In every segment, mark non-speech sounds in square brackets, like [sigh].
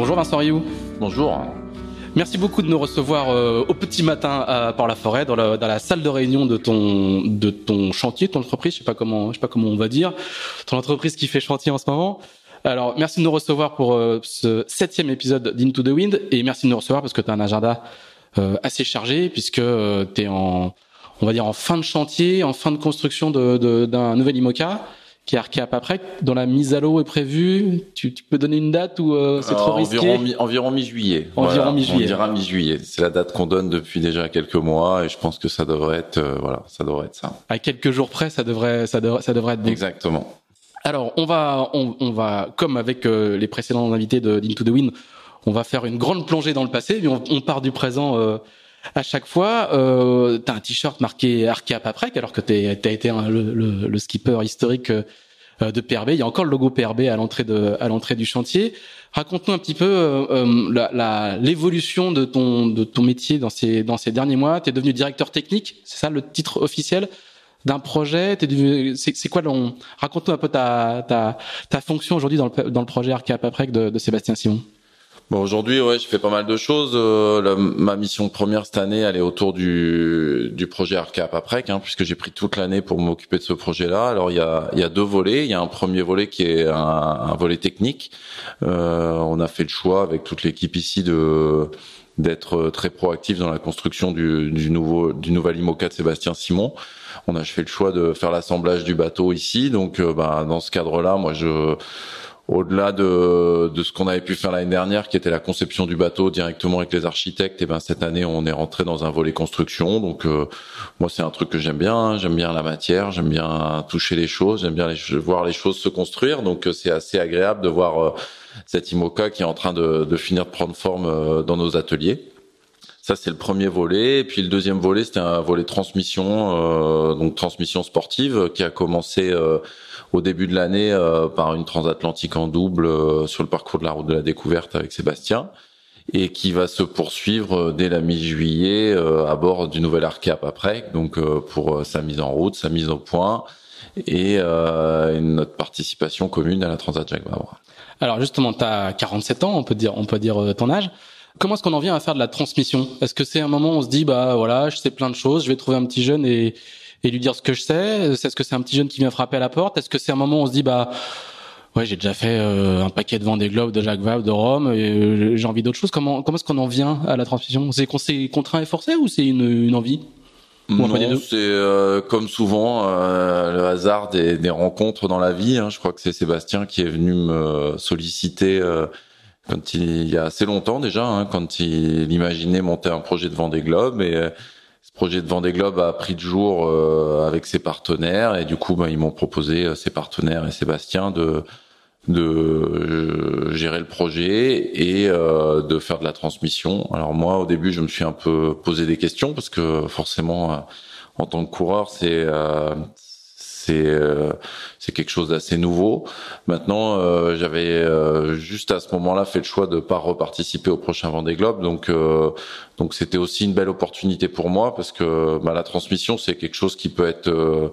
Bonjour Vincent Rioux. Bonjour. Merci beaucoup de nous recevoir euh, au petit matin à Port-la-Forêt, dans, la salle de réunion de ton, de ton chantier, ton entreprise, je sais pas comment, je sais pas comment on va dire, ton entreprise qui fait chantier en ce moment. Alors, merci de nous recevoir pour euh, ce septième épisode d'Into the Wind et merci de nous recevoir parce que tu as un agenda euh, assez chargé puisque tu es en, on va dire en fin de chantier, en fin de construction d'un de, nouvel IMOCA qui est Arcap après, dont la mise à l'eau est prévue. Tu, peux donner une date ou euh, c'est trop risqué Environ, environ mi-juillet. Environ mi-juillet. On dira mi-juillet. C'est la date qu'on donne depuis déjà quelques mois et je pense que ça devrait être, euh, voilà, ça devrait être ça. À quelques jours près, ça devrait, ça devrait, ça devrait être bon. Exactement. Alors, on va, on, on va, comme avec euh, les précédents invités de d'Into the Wind, on va faire une grande plongée dans le passé, mais on, on part du présent à chaque fois, euh, t'as un t-shirt marqué Arca Paprec, alors que t'as été le, le, le, skipper historique euh, de PRB. Il y a encore le logo PRB à l'entrée de à l'entrée du chantier. Raconte-nous un petit peu euh, euh l'évolution de ton de ton métier dans ces dans ces derniers mois. T'es devenu directeur technique, c'est ça le titre officiel d'un projet? c'est quoi Raconte-nous un peu ta ta ta fonction aujourd'hui dans le dans le projet Arca Paprec de, de Sébastien Simon. Bon, aujourd'hui, ouais, je fais pas mal de choses. Euh, ma mission première cette année, elle est autour du, du projet ARCAP après, hein, puisque j'ai pris toute l'année pour m'occuper de ce projet-là. Alors, il y a, y a deux volets. Il y a un premier volet qui est un, un volet technique. Euh, on a fait le choix avec toute l'équipe ici de d'être très proactif dans la construction du, du nouveau du nouvel IMOCA de Sébastien Simon. On a fait le choix de faire l'assemblage du bateau ici. Donc, euh, bah, dans ce cadre-là, moi, je au-delà de, de ce qu'on avait pu faire l'année dernière, qui était la conception du bateau directement avec les architectes, et ben cette année on est rentré dans un volet construction. Donc euh, moi c'est un truc que j'aime bien, hein. j'aime bien la matière, j'aime bien toucher les choses, j'aime bien les, voir les choses se construire. Donc euh, c'est assez agréable de voir euh, cette IMOCA qui est en train de, de finir de prendre forme dans nos ateliers. Ça, c'est le premier volet. Et puis le deuxième volet, c'était un volet transmission, donc transmission sportive, qui a commencé au début de l'année euh, par une transatlantique en double euh, sur le parcours de la route de la découverte avec Sébastien et qui va se poursuivre euh, dès la mi-juillet à bord du nouvel Arcap après, donc pour sa mise en route, sa mise au point et notre participation commune à la Transat Jacques. Alors justement, tu as 47 ans, on peut dire, on peut dire ton âge. Comment est-ce qu'on en vient à faire de la transmission? Est-ce que c'est un moment où on se dit bah voilà, je sais plein de choses, je vais trouver un petit jeune et et lui dire ce que je sais Est-ce que c'est un petit jeune qui vient frapper à la porte? Est-ce que c'est un moment où on se dit bah ouais j'ai déjà fait euh, un paquet de Vendée Globe, de Jacques Vabre, de Rome, et euh, j'ai envie d'autre chose. Comment comment est-ce qu'on en vient à la transmission? C'est qu'on s'est contraint et forcé ou c'est une, une envie? Non, c'est euh, comme souvent le hasard des, des, rencontres dans la vie. Hein. Je crois que c'est Sébastien qui est venu me solliciter quand il, il, y a assez longtemps déjà, hein, quand il imaginait monter un projet de Vendée Globe et ce projet de Vendée Globe a pris de jour euh, avec ses partenaires et du coup bah, ils m'ont proposé euh, ses partenaires et Sébastien de de euh, gérer le projet et de faire de la transmission. Alors moi au début je me suis un peu posé des questions parce que forcément en tant que coureur c'est c'est euh, quelque chose d'assez nouveau. Maintenant, euh, j'avais euh, juste à ce moment-là fait le choix de pas reparticiper au prochain Vendée Globe, donc donc c'était aussi une belle opportunité pour moi parce que bah, la transmission c'est quelque chose qui peut être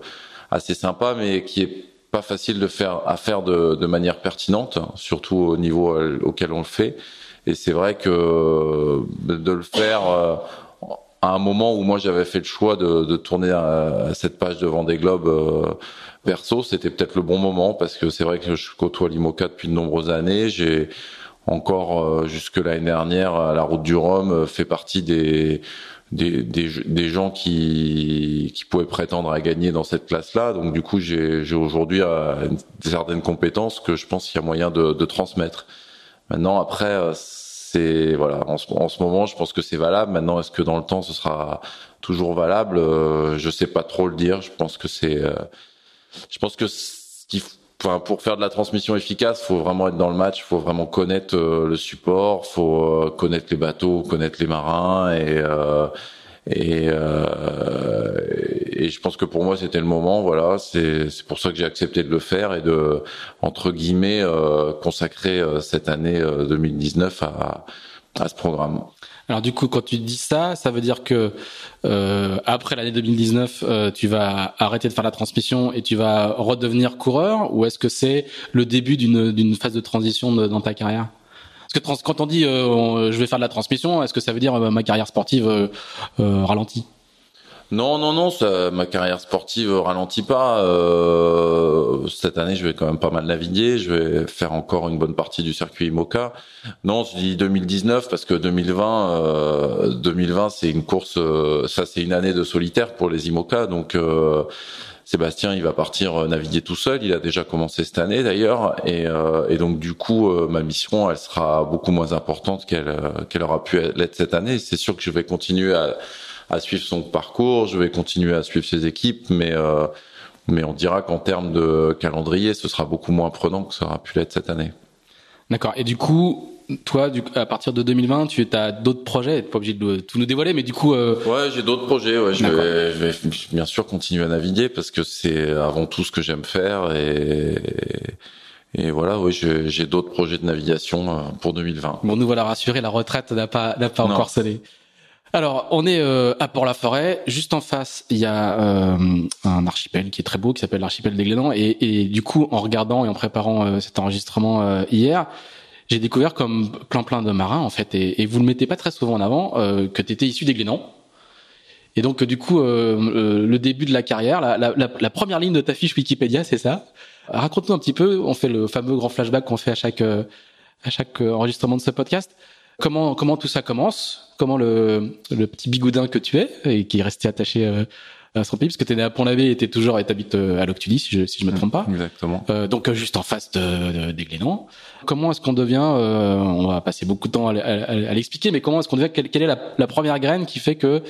assez sympa, mais qui est pas facile de faire à faire de, de manière pertinente, surtout au niveau auquel on le fait. Et c'est vrai que de le faire à un moment où moi j'avais fait le choix de, tourner cette page de Vendée Globe euh, c'était peut-être le bon moment parce que c'est vrai que je côtoie l'IMOCA depuis de nombreuses années. J'ai encore euh, jusque l'année dernière à la route du Rhum euh, fait partie des des, des, des, gens qui, qui pouvaient prétendre à gagner dans cette classe-là. Donc du coup, j'ai aujourd'hui certaines compétences que je pense qu'il y a moyen de, de transmettre. Maintenant, après, voilà en ce, en ce, moment je pense que c'est valable. Maintenant est-ce que dans le temps ce sera toujours valable? Euh, je sais pas trop le dire. Je pense que c'est euh, je pense que pour faire de la transmission efficace, faut vraiment être dans le match, faut vraiment connaître le support, faut connaître les bateaux, connaître les marins et et, euh, et je pense que pour moi c'était le moment. Voilà, c'est c'est pour ça que j'ai accepté de le faire et de entre guillemets euh, consacrer euh, cette année 2019 euh, à à ce programme. Alors du coup, quand tu dis ça, ça veut dire que euh, après l'année 2019, euh, tu vas arrêter de faire la transmission et tu vas redevenir coureur, ou est-ce que c'est le début d'une d'une phase de transition dans ta carrière? Parce que quand on dit euh, je vais faire de la transmission, est-ce que ça veut dire euh, ma carrière sportive euh, ralentit? Non, non, non, ça, ma carrière sportive ralentit pas. cette année, je vais quand même pas mal naviguer. Je vais faire encore une bonne partie du circuit IMOCA. Non, je dis 2019 parce que 2020, 2020, c'est une course. ça, c'est une année de solitaire pour les IMOCA. Donc, Sébastien, il va partir euh, naviguer tout seul. Il a déjà commencé cette année d'ailleurs, et, euh, et, donc du coup, euh, ma mission, elle sera beaucoup moins importante qu'elle qu'elle aura pu l'être cette année. C'est sûr que je vais continuer à, à, suivre son parcours, je vais continuer à suivre ses équipes, mais mais on dira qu'en termes de calendrier, ce sera beaucoup moins prenant que ça aura pu l'être cette année. D'accord. Et du coup, toi, du, à partir de 2020, tu as d'autres projets. Pas obligé de tout nous dévoiler, mais du coup. Euh... Ouais, j'ai d'autres projets. Ouais, je vais, je vais, bien sûr continuer à naviguer parce que c'est avant tout ce que j'aime faire et. Et voilà, oui, j'ai d'autres projets de navigation euh, pour 2020. Bon, nous voilà rassurés, la retraite n'a pas n'a pas encore sonné. Alors, on est euh, à Port-la-Forêt. Juste en face, il y a euh, un archipel qui est très beau, qui s'appelle l'archipel des Glénans. Et, et, du coup, en regardant et en préparant euh, cet enregistrement hier, j'ai découvert comme plein plein de marins en fait, et, et vous le mettez pas très souvent en avant, euh, que tu étais issu des Glénans. Et donc du coup, euh, euh, le début de la carrière, la, la, la, première ligne de ta fiche Wikipédia, c'est ça? Raconte-nous un petit peu. On fait le fameux grand flashback qu'on fait à chaque à chaque enregistrement de ce podcast. Comment comment tout ça commence? Comment le, le petit bigoudin que tu es et qui est resté attaché son pays, parce que tu es né à Pont-l'Abbé et tu toujours et t'habites à Loctudy, si je si je me trompe pas. [laughs] Exactement. Euh, donc juste en face de, des Glénans. Comment est-ce qu'on devient euh, On va passer beaucoup de temps à, l'expliquer, mais comment est-ce qu'on devient quelle, quelle est la, la, première graine qui fait que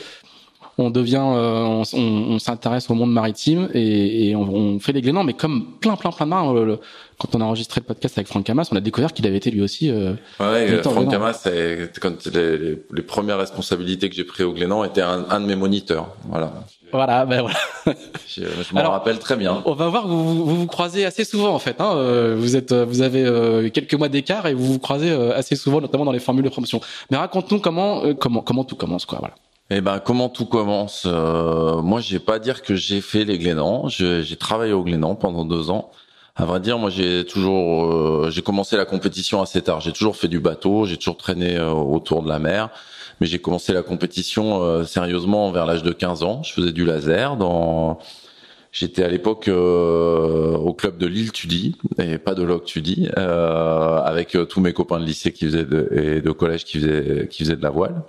on devient, euh, on, on, s'intéresse au monde maritime et, et on, on, fait des Glénans, mais comme plein, plein, plein de marins. quand on a enregistré le podcast avec Franck Hamas, on a découvert qu'il avait été lui aussi. Euh, ouais, Franck Hamas, quand les, les, premières responsabilités que j'ai prises au Glénan étaient un, un, de mes moniteurs. Voilà. Voilà, ben voilà. [laughs] je, je m'en rappelle très bien. On va voir que vous, vous vous, croisez assez souvent en fait. Hein. Euh, vous êtes, vous avez euh, quelques mois d'écart et vous vous croisez assez souvent, notamment dans les formules de promotion. Mais raconte-nous comment, comment, comment tout commence, quoi. Voilà. Eh ben, comment tout commence euh, Moi, j'ai pas dire que j'ai fait les Glénans. J'ai travaillé au Glénan pendant deux ans. À vrai dire, moi, j'ai toujours, euh, j'ai commencé la compétition assez tard. J'ai toujours fait du bateau, j'ai toujours traîné euh, autour de la mer, mais j'ai commencé la compétition sérieusement vers l'âge de 15 ans. Je faisais du laser dans J'étais à l'époque au club de Lille Tudy et pas de Loc Tudy, avec tous mes copains de lycée qui faisaient de, et de collège qui faisaient qui faisaient de la voile.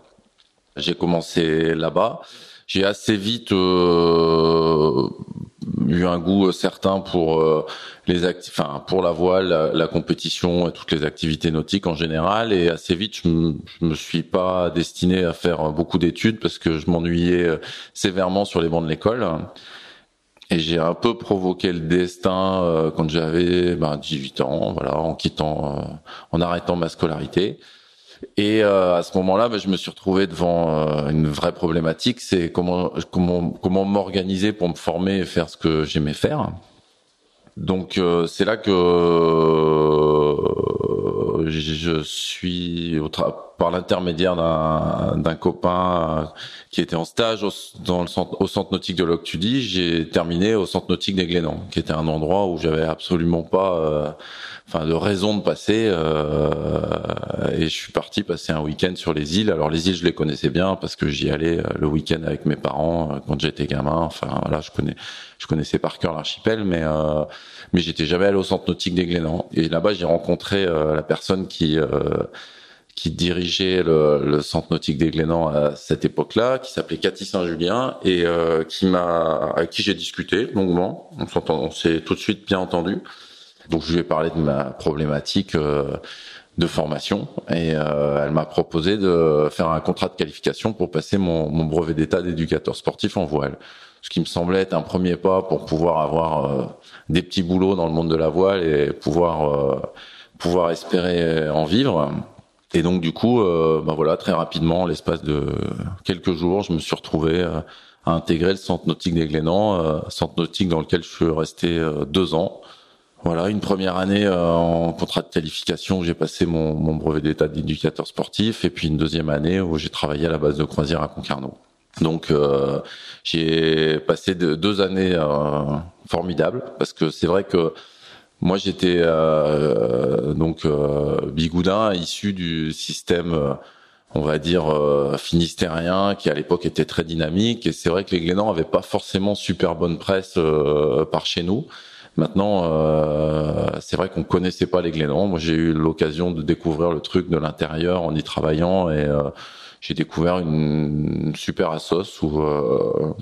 J'ai commencé là-bas. J'ai assez vite euh, eu un goût certain pour euh, les enfin pour la voile, la, compétition et toutes les activités nautiques en général. Et assez vite, je, me, me suis pas destiné à faire beaucoup d'études parce que je m'ennuyais euh, sévèrement sur les bancs de l'école. Et j'ai un peu provoqué le destin quand j'avais ben, 18 ans, voilà, en quittant, en arrêtant ma scolarité. Et euh, à ce moment-là, bah, je me suis retrouvé devant euh, une vraie problématique, c'est comment comment comment m'organiser pour me former et faire ce que j'aimais faire. Donc euh, c'est là que je suis par l'intermédiaire d'un copain qui était en stage au, dans le centre, au centre nautique de Loctudy, j'ai terminé au centre nautique des Glénans, qui était un endroit où j'avais absolument pas enfin de raison de passer euh, et je suis parti passer un week-end sur les îles. Alors les îles, je les connaissais bien parce que j'y allais euh, le week-end avec mes parents euh, quand j'étais gamin. Enfin voilà, je connais, je connaissais par cœur l'archipel, mais euh, mais j'étais jamais allé au centre nautique des Glénans. Et là-bas, j'ai rencontré la personne qui qui dirigeait le, le, centre nautique des Glénans à cette époque-là, qui s'appelait Cathy Saint-Julien et qui m'a, avec qui j'ai discuté longuement. On s'est tout de suite bien entendu. Donc je lui ai parlé de ma problématique euh, de formation et euh, elle m'a proposé de faire un contrat de qualification pour passer mon, mon brevet d'état d'éducateur sportif en voile. Ce qui me semblait être un premier pas pour pouvoir avoir euh, des petits boulots dans le monde de la voile et pouvoir euh, pouvoir espérer en vivre. Et donc du coup, bah voilà, très rapidement, l'espace de quelques jours, je me suis retrouvé à intégrer le centre nautique des Glénans, centre nautique dans lequel je suis resté deux ans voilà, une première année euh, en contrat de qualification où j'ai passé mon, mon brevet d'état d'éducateur sportif, et puis une deuxième année où j'ai travaillé à la base de croisière à Concarneau. Donc euh, j'ai passé de, deux années euh, formidables parce que c'est vrai que moi j'étais euh, donc bigoudin issu du système on va dire finistérien qui à l'époque était très dynamique et c'est vrai que les Glénans avaient pas forcément super bonne presse par chez nous. Maintenant, euh, c'est vrai qu'on connaissait pas les Glénans. Moi, j'ai eu l'occasion de découvrir le truc de l'intérieur en y travaillant et euh, j'ai découvert une, super assos où euh,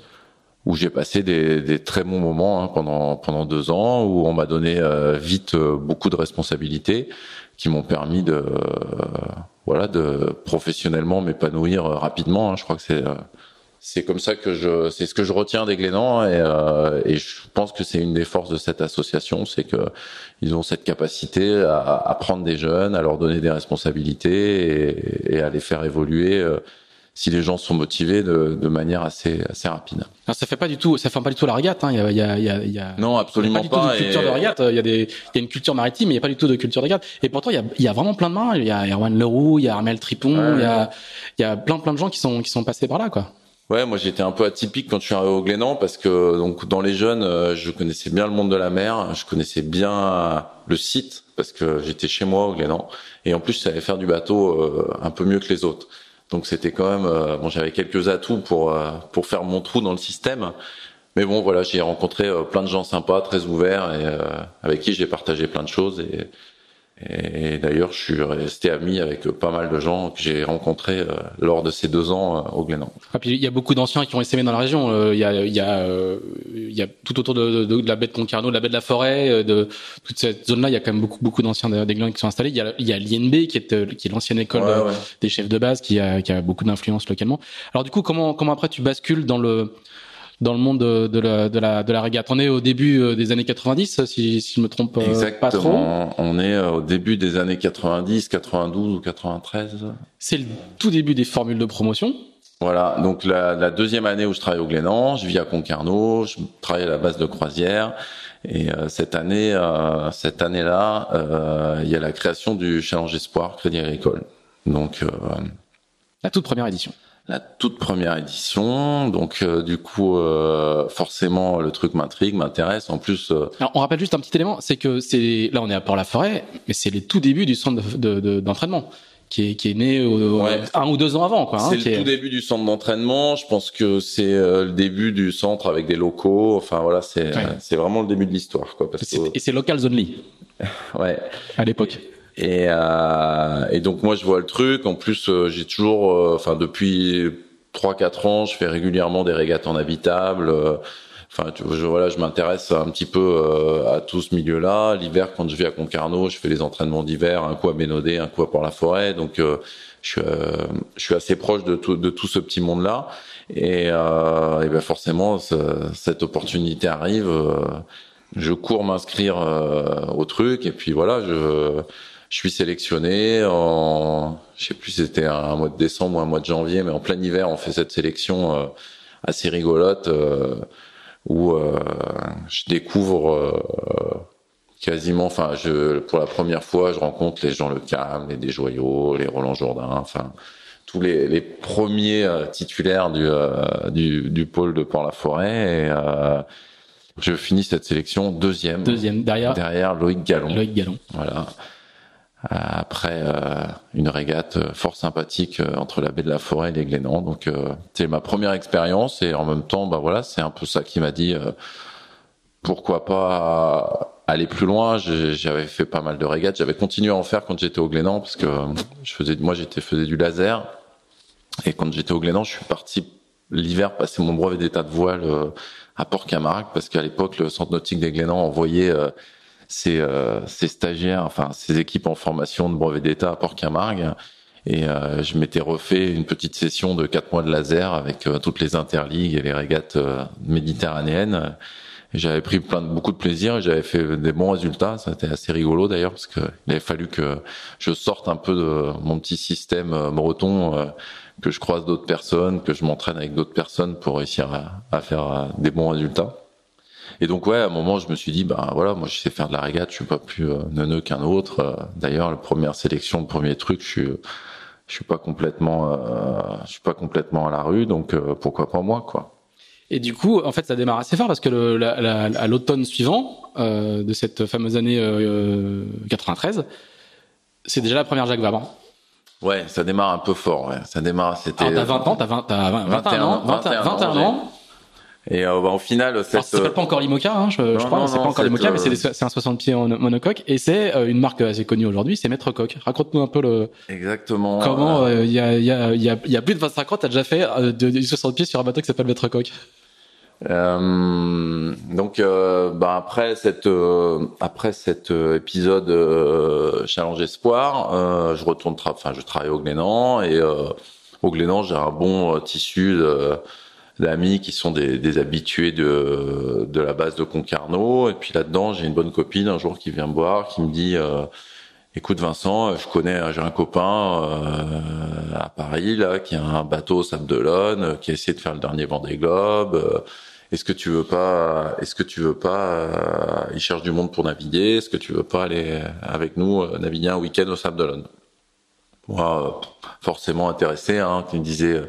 où j'ai passé des, des, très bons moments hein, pendant pendant deux ans où on m'a donné euh, vite euh, beaucoup de responsabilités qui m'ont permis de voilà de professionnellement m'épanouir rapidement. Hein. Je crois que c'est c'est comme ça que je, c'est ce que je retiens des Glénans et, euh, et je pense que c'est une des forces de cette association, c'est que ils ont cette capacité à, à, prendre des jeunes, à leur donner des responsabilités et, et à les faire évoluer. Euh, si les gens sont motivés de, de, manière assez assez rapide. Alors ça fait pas du tout, ça fait pas du tout la régate. Hein. Il, y a, il, y a, il, y a, non absolument il y a pas. pas du tout de culture de régate. Il y a des, il y a une culture maritime, mais il y a pas du tout de culture de régate. Et pourtant il y a, il y a vraiment plein de mains. Il y a Erwan Leroux, il y a Armel Tripon, ouais, il y a, il y a plein plein de gens qui sont qui sont passés par là quoi. Ouais, moi j'étais un peu atypique quand je suis arrivé au Glénan parce que donc dans les jeunes, euh, je connaissais bien le monde de la mer, je connaissais bien le site parce que j'étais chez moi au Glénan et en plus je savais faire du bateau euh, un peu mieux que les autres. Donc c'était quand même euh, bon, j'avais quelques atouts pour pour faire mon trou dans le système. Mais bon voilà, j'ai rencontré plein de gens sympas, très ouverts et avec qui j'ai partagé plein de choses et et d'ailleurs, je suis resté ami avec pas mal de gens que j'ai rencontrés euh, lors de ces deux ans euh, au Glénan. Ah, puis il y a beaucoup d'anciens qui ont essaimé dans la région. Euh, il y a, il y a, y a tout autour de, de, de, la baie de Concarneau, de la baie de la Forêt, de toute cette zone-là, il y a quand même beaucoup, beaucoup d'anciens des Glénans qui sont installés. Il y a, il y a l'INB qui est, qui est l'ancienne école ouais, ouais. des chefs de base, qui a, qui a beaucoup d'influence localement. Alors du coup, comment, comment après tu bascules dans le dans le monde de, de, la, de, la, de la régate. On est au début euh, des années 90, si, si je me trompe Exactement. pas trop. On est euh, au début des années 90, 92 ou 93. C'est le tout début des formules de promotion. Voilà, donc la, la, deuxième année où je travaille au Glénan, je vis à Concarneau, je travaille à la base de croisière. Et euh, cette année, euh, cette année-là, euh, il y a la création du Challenge Espoir Crédit Agricole. Donc la toute première édition la toute première édition. Donc euh, du coup, euh, forcément, le truc m'intrigue, m'intéresse. En plus, euh... Alors, on rappelle juste un petit élément, c'est que c'est là on est à Port-la-Forêt, mais c'est les tout débuts du centre d'entraînement. De, de, qui est, qui est né au, ouais. un ou deux ans avant. quoi. Hein, c'est le tout début du centre d'entraînement. Je pense que c'est euh, le début du centre avec des locaux. Enfin voilà, c'est ouais. c'est vraiment le début de l'histoire. quoi. Parce que... Et c'est local only. [laughs] ouais. À l'époque. Et, euh, et donc moi je vois le truc. En plus euh, j'ai toujours, euh, enfin depuis trois quatre ans, je fais régulièrement des régates en habitable. Euh, enfin tu, je, voilà, je m'intéresse un petit peu à tout ce milieu-là. L'hiver quand je vais à Concarneau, je fais les entraînements d'hiver, un coup à Bénodet, un coup à Port-la-Forêt. Donc je suis, je suis assez proche de tout, de tout ce petit monde-là. Et, et ben forcément cette opportunité arrive. je cours m'inscrire au truc et puis voilà je je suis sélectionné en, je sais plus, c'était un mois de décembre ou un mois de janvier, mais en plein hiver, on fait cette sélection euh, assez rigolote euh, où euh, je découvre euh, quasiment, enfin, je pour la première fois, je rencontre les Jean Le Cam, les Desjoyaux, les Roland Jourdain, enfin tous les, les premiers euh, titulaires du, du, du pôle de Port-la-Forêt. Et, je finis cette sélection deuxième. Deuxième derrière. Derrière Loïc Gallon. Loïc Gallon. Voilà après euh, une régate euh, fort sympathique euh, entre la baie de la Forêt et les Glénans. Donc c'est ma première expérience et en même temps, bah voilà, c'est un peu ça qui m'a dit pourquoi pas aller plus loin. J'avais fait pas mal de régates, j'avais continué à en faire quand j'étais au Glénan parce que je faisais, moi j'étais faisais du laser et quand j'étais au Glénan, je suis parti l'hiver passer mon brevet d'état de voile à Port-Camargue parce qu'à l'époque le centre nautique des Glénans envoyait ses, stagiaires, enfin ses équipes en formation de brevet d'État à Port-Camargue. Et je m'étais refait une petite session de quatre mois de laser avec toutes les interligues et les régates méditerranéennes j'avais pris plein de, beaucoup de plaisir et j'avais fait des bons résultats. Ça était assez rigolo d'ailleurs parce que il avait fallu que je sorte un peu de mon petit système euh, breton, euh, que je croise d'autres personnes, que je m'entraîne avec d'autres personnes pour réussir à, faire euh, des bons résultats. Et donc ouais, à un moment, je me suis dit, bah voilà, moi je sais faire de la régate, je suis pas plus neuneux qu'un autre. D'ailleurs, la première sélection, le premier truc, je suis, je suis pas complètement, je suis pas complètement à la rue, donc pourquoi pas moi, quoi. Et du coup, en fait, ça démarre assez fort parce que le, la, la, à l'automne suivant euh, de cette fameuse année euh, 93, c'est déjà la première Jacques Vabre. Ouais, ça démarre un peu fort. Ouais. Ça démarre. C'était. t'as 20 ans, t'as 20, as 20, 21, ans, 21, 21 ans. Et euh, bah, au final, cette... ça s'appelle pas encore l'Imoca, hein, je, je crois. C'est pas encore l'Imoca, mais c'est un 60 pieds monocoque et c'est euh, une marque assez connue aujourd'hui. C'est Maître Coq. Raconte-nous un peu le. Exactement. Comment euh, il y, a, y, a, y, a, y a plus de 25 ans, t'as déjà fait du 60 pieds sur un bateau qui s'appelle Maître Coq. Euh, donc, euh, bah après cette euh, après cet épisode Challenge Espoir, je retourne, enfin je travaille au Glénan et au Glénan j'ai un bon tissu d'amis qui sont des, des, habitués de de la base de Concarneau. Et puis là-dedans j'ai une bonne copine un jour qui vient me voir qui me dit Écoute Vincent, je connais, j'ai un copain à Paris là qui a un bateau Sable d'Olonne, qui a essayé de faire le dernier Vendée Globe est-ce que tu veux pas, est-ce que tu veux pas, euh, il cherche du monde pour naviguer, est-ce que tu veux pas aller avec nous euh, naviguer un week-end au Sable d'Olonne? Moi, euh, forcément intéressé, hein, qui me disait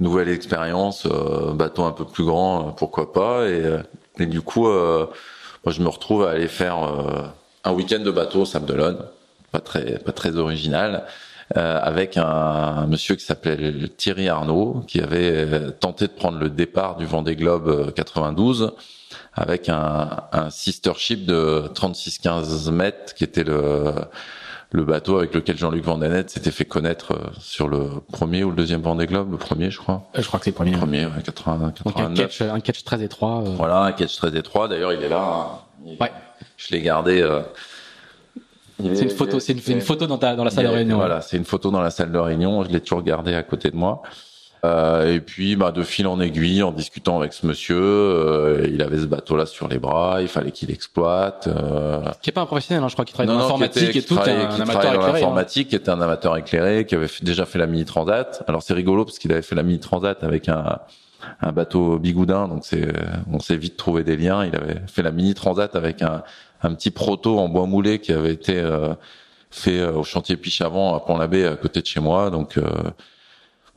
nouvelle expérience, bateau un peu plus grand, pourquoi pas et, et du coup, moi je me retrouve à aller faire un week-end de bateau au Sable d'Olonne, pas très, pas très original. Euh, avec un, monsieur qui s'appelait Thierry Arnaud, qui avait euh, tenté de prendre le départ du Vendée Globe 92 euh, avec un, un sister ship de 36-15 mètres, qui était le le bateau avec lequel Jean-Luc Vandanet s'était fait connaître sur le premier ou le deuxième Vendée Globe, le premier, je crois. je crois que c'est le premier. Le premier, ouais, 80, 89. un catch, un catch très étroit. Voilà, un catch très étroit. D'ailleurs, il est là. Hein. ouais. Je l'ai gardé. C'est une photo, c'est une, photo dans, ta, dans la salle de réunion. Voilà, c'est une photo dans la salle de réunion. Je l'ai toujours gardée à côté de moi. Euh, et puis, bah, de fil en aiguille, en discutant avec ce monsieur, euh, il avait ce bateau-là sur les bras, il fallait qu'il exploite. Euh... Qui est pas un professionnel, hein, je crois, qui travaille dans l'informatique et tout, qui un, un amateur éclairé. Hein. Informatique, qui était un amateur éclairé, qui avait déjà fait la mini transat. Alors c'est rigolo parce qu'il avait fait la mini transat avec un un bateau bigoudin, donc c'est on s'est vite trouvé des liens. Il avait fait la mini transat avec un un petit proto en bois moulé qui avait été euh, fait euh, au chantier Pichavant à Pont-l'Abbé à côté de chez moi. Donc euh,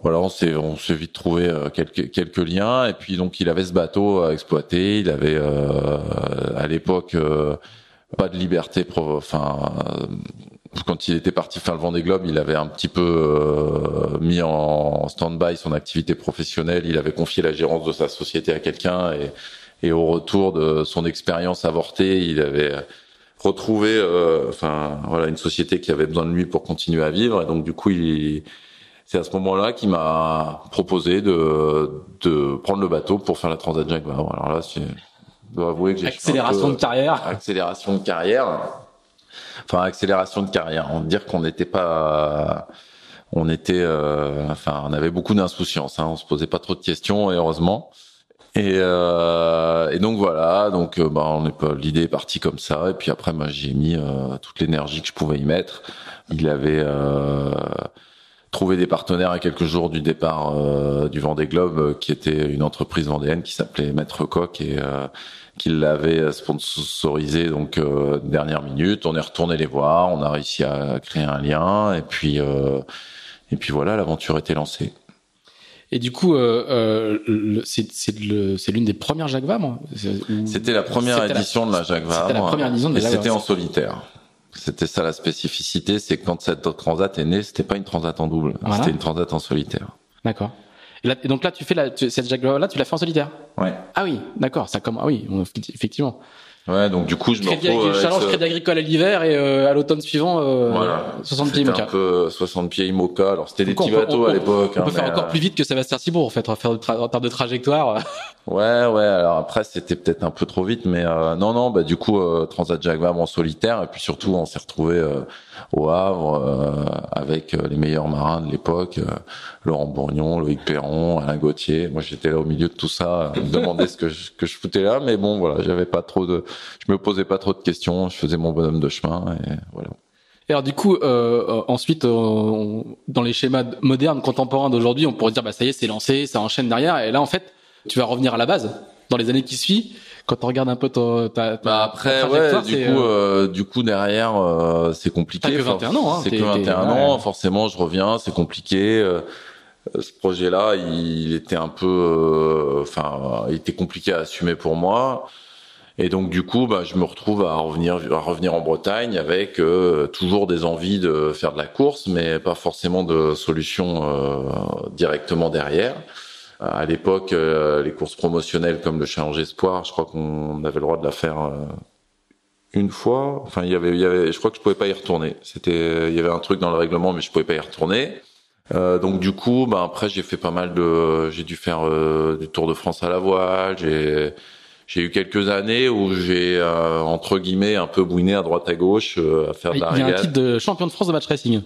voilà, on s'est on s'est vite trouvé quelques quelques liens et puis donc il avait ce bateau à exploiter. Il avait à l'époque pas de liberté, enfin quand il était parti faire le Vendée Globe, il avait un petit peu mis en stand-by son activité professionnelle. Il avait confié la gérance de sa société à quelqu'un et et au retour de son expérience avortée, il avait retrouvé, euh, enfin voilà, une société qui avait besoin de lui pour continuer à vivre. Et donc du coup, il, c'est à ce moment-là qu'il m'a proposé de, de prendre le bateau pour faire la Transat Jacques Vabre. Alors là, je dois avouer que j'ai accélération de carrière. Accélération de carrière. Enfin, accélération de carrière. On dire qu'on n'était pas on était, euh, enfin, on avait beaucoup d'insouciance. Hein, on se posait pas trop de questions, et heureusement. Et, euh, et donc voilà, donc euh, bah, on est pas l'idée est partie comme ça. Et puis après, moi j'ai mis euh, toute l'énergie que je pouvais y mettre. Il avait euh, trouvé des partenaires à quelques jours du départ euh, du Vendée Globe, qui était une entreprise vendéenne qui s'appelait Maître Coq et qui l'avait sponsorisé donc dernière minute. On est retourné les voir, on a réussi à créer un lien et puis et puis voilà, l'aventure était lancée. Et du coup, euh, euh, c'est l'une des premières Jacques Vabre C'était la première édition de la Jacques Vabre. C'était la première édition de la C'était en solitaire. C'était ça la spécificité, c'est que quand cette transat est née, c'était pas une transat en double, c'était une transat en solitaire. D'accord. Et, donc là, tu fais la, cette Jacques Vabre là, tu l'as fait en solitaire? Ouais. Ah oui, d'accord. Ça comme ah oui, effectivement. Ouais, donc du coup, je crédit, me retrouve challenge crédit agricole à l'hiver et euh, à l'automne suivant, euh, voilà. 60 pieds IMOCA. un peu 60 pieds IMOCA. Alors c'était des petits bateaux à l'époque. On peut hein, faire encore plus vite que Sébastien Cibourg en fait, en, termes de trajectoire. [laughs] Ouais, ouais. Alors après, c'était peut-être un peu trop vite, mais euh, non, non. Bah du coup, euh, Transat Jacques Vabre en solitaire, et puis surtout, on s'est retrouvé euh, au Havre avec les meilleurs marins de l'époque, Laurent Bourgnon, Loïc Perron, Alain Gauthier. Moi, j'étais là au milieu de tout ça, me demandais ce que je, que je foutais là, mais bon, voilà, j'avais pas trop de, je me posais pas trop de questions, je faisais mon bonhomme de chemin, et voilà. Et alors du coup, ensuite, dans les schémas modernes, contemporains d'aujourd'hui, on pourrait dire bah ça y est, c'est lancé, ça enchaîne derrière. Et là, en fait, tu vas revenir à la base dans les années qui suivent quand on regarde un peu ta, ta, bah après ouais du coup euh, du coup derrière euh, c'est compliqué que 21 ans hein, c'est que 21 ans forcément je reviens c'est compliqué euh, ce projet là il était un peu enfin il était compliqué à assumer pour moi. Et donc du coup bah je me retrouve à revenir à revenir en Bretagne avec toujours des envies de faire de la course mais pas forcément de solution directement derrière à l'époque, euh, les courses promotionnelles comme le Challenge Espoir, je crois qu'on avait le droit de la faire euh, une fois. Enfin, il y avait, il y avait, je crois que je pouvais pas y retourner. C'était, il y avait un truc dans le règlement, mais je pouvais pas y retourner. Euh, donc du coup, bah après j'ai fait pas mal de, j'ai dû faire du Tour de France à la voile. J'ai, j'ai eu quelques années où j'ai entre guillemets un peu bouiné à droite à gauche à faire de la. Il y a un titre de champion de France de match racing.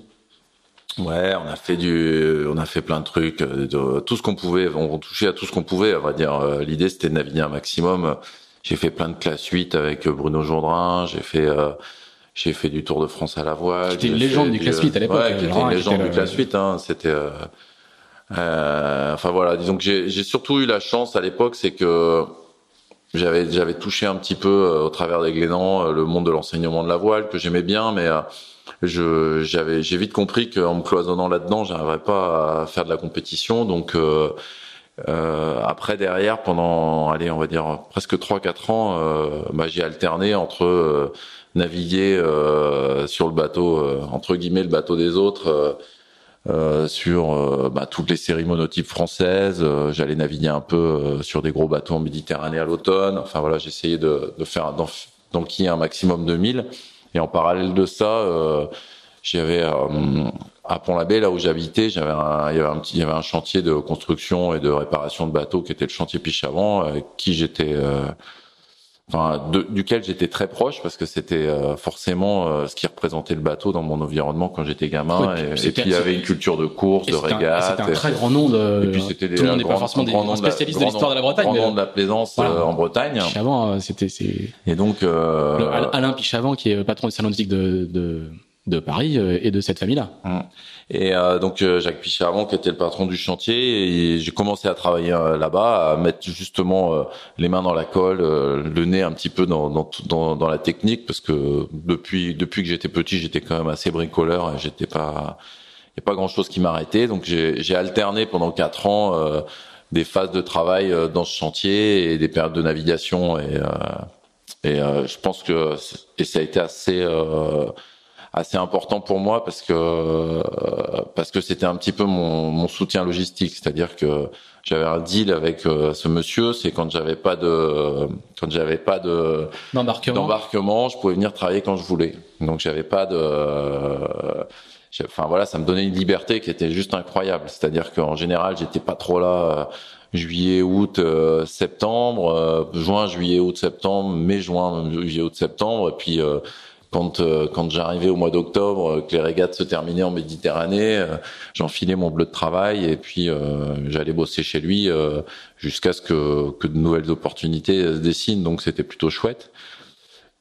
Ouais, on a fait du, on a fait plein de trucs, euh, de, tout ce qu'on pouvait, on touchait à tout ce qu'on pouvait. On va dire, euh, l'idée c'était de naviguer un maximum. J'ai fait plein de classes 8 avec Bruno Jourdain. J'ai fait, euh, j'ai fait du Tour de France à la voile. C'était une légende du, classe 8 à l'époque. Ouais, c'était une légende du classe 8. Hein, c'était, euh, enfin voilà, disons que j'ai surtout eu la chance à l'époque, c'est que j'avais j'avais touché un petit peu au travers des Glénans le monde de l'enseignement de la voile que j'aimais bien, mais je j'avais j'ai vite compris qu'en me cloisonnant là-dedans, j'arriverais pas à faire de la compétition. Donc euh, euh, après derrière, pendant allez on va dire presque trois quatre ans, euh, bah, j'ai alterné entre euh, naviguer euh, sur le bateau entre guillemets le bateau des autres. sur bah, toutes les séries monotypes françaises, j'allais naviguer un peu sur des gros bateaux en Méditerranée à l'automne. Enfin voilà, j'essayais de, de faire d'enquiller un maximum de mille. Et en parallèle de ça, euh, j'avais euh, à Pont-l'Abbé, là où j'habitais, j'avais un, il y avait un petit, il y avait un chantier de construction et de réparation de bateaux qui était le chantier Pichavant, avec qui j'étais, euh, enfin, duquel j'étais très proche parce que c'était forcément ce qui représentait le bateau dans mon environnement quand j'étais gamin. et, puis il y avait une culture de course, de régate. C'était un très grand nom de. Et puis c'était tout le monde n'est pas forcément des spécialistes de l'histoire de la Bretagne. Grand nom de la plaisance en Bretagne. Pichavant, c'était c'est. Et donc euh... Alain Pichavant qui est patron du salon nautique de, de de Paris euh, et de cette famille-là. Mmh. Et euh, donc euh, Jacques Pichard qui était le patron du chantier, et j'ai commencé à travailler là-bas, à mettre justement les mains dans la colle, le nez un petit peu dans, dans, dans, dans la technique, parce que depuis depuis que j'étais petit, j'étais quand même assez bricoleur, et j'étais pas, y a pas grand-chose qui m'arrêtait, donc j'ai alterné pendant quatre ans des phases de travail dans ce chantier et des périodes de navigation, et et je pense que et ça a été assez assez important pour moi parce que parce que c'était un petit peu mon, mon soutien logistique, c'est-à-dire que j'avais un deal avec euh, ce monsieur, c'est quand j'avais pas de quand j'avais pas de d'embarquement, je pouvais venir travailler quand je voulais. Donc j'avais pas de enfin voilà, ça me donnait une liberté qui était juste incroyable, c'est-à-dire qu'en général, j'étais pas trop là euh, juillet, août, euh, septembre, juin, juillet, août, septembre, mai, juin, juillet, août, septembre, et puis quand euh, quand j'arrivais au mois d'octobre, euh, que les régates se terminaient en Méditerranée, euh, j'enfilais mon bleu de travail et puis j'allais bosser chez lui jusqu'à ce que que de nouvelles opportunités se dessinent. Donc c'était plutôt chouette.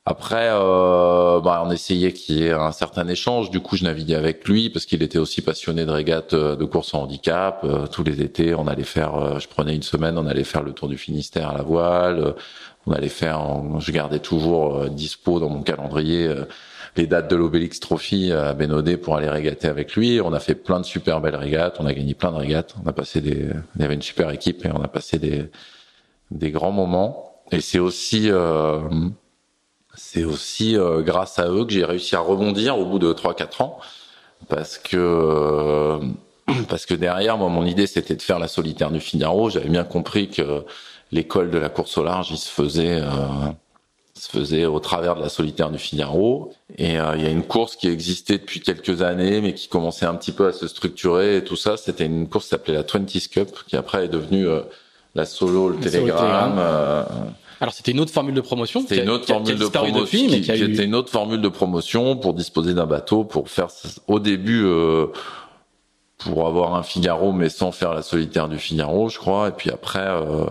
Après, euh, bah, on essayait qu'il y ait un certain échange. Du coup, je naviguais avec lui parce qu'il était aussi passionné de régates de course en handicap. tous les étés, on allait faire. je prenais une semaine, on allait faire le tour du Finistère à la voile on allait faire, je gardais toujours euh, dispo dans mon calendrier euh, les dates de l'Obélix Trophy à Bénodet pour aller régater avec lui. On a fait plein de super belles régates, on a gagné plein de régates, on a passé des, il y avait une super équipe et on a passé des des grands moments. Et c'est aussi euh, c'est aussi grâce à eux que j'ai réussi à rebondir au bout de 3-4 ans parce que parce que derrière moi mon idée c'était de faire la solitaire du Figaro j'avais bien compris que l'école de la course au large, il se faisait, euh, se faisait au travers de la solitaire du Figaro. Et euh, il y a une course qui existait depuis quelques années, mais qui commençait un petit peu à se structurer et tout ça. C'était une course qui s'appelait la 20 Cup, qui après est devenue euh, la solo, le Telegram. Euh, alors c'était une autre formule de promotion. C'était une autre formule de promotion, depuis, mais qui, était une autre formule de promotion pour disposer d'un bateau, pour faire au début euh, pour avoir un Figaro, mais sans faire la solitaire du Figaro, je crois. Et puis après, euh,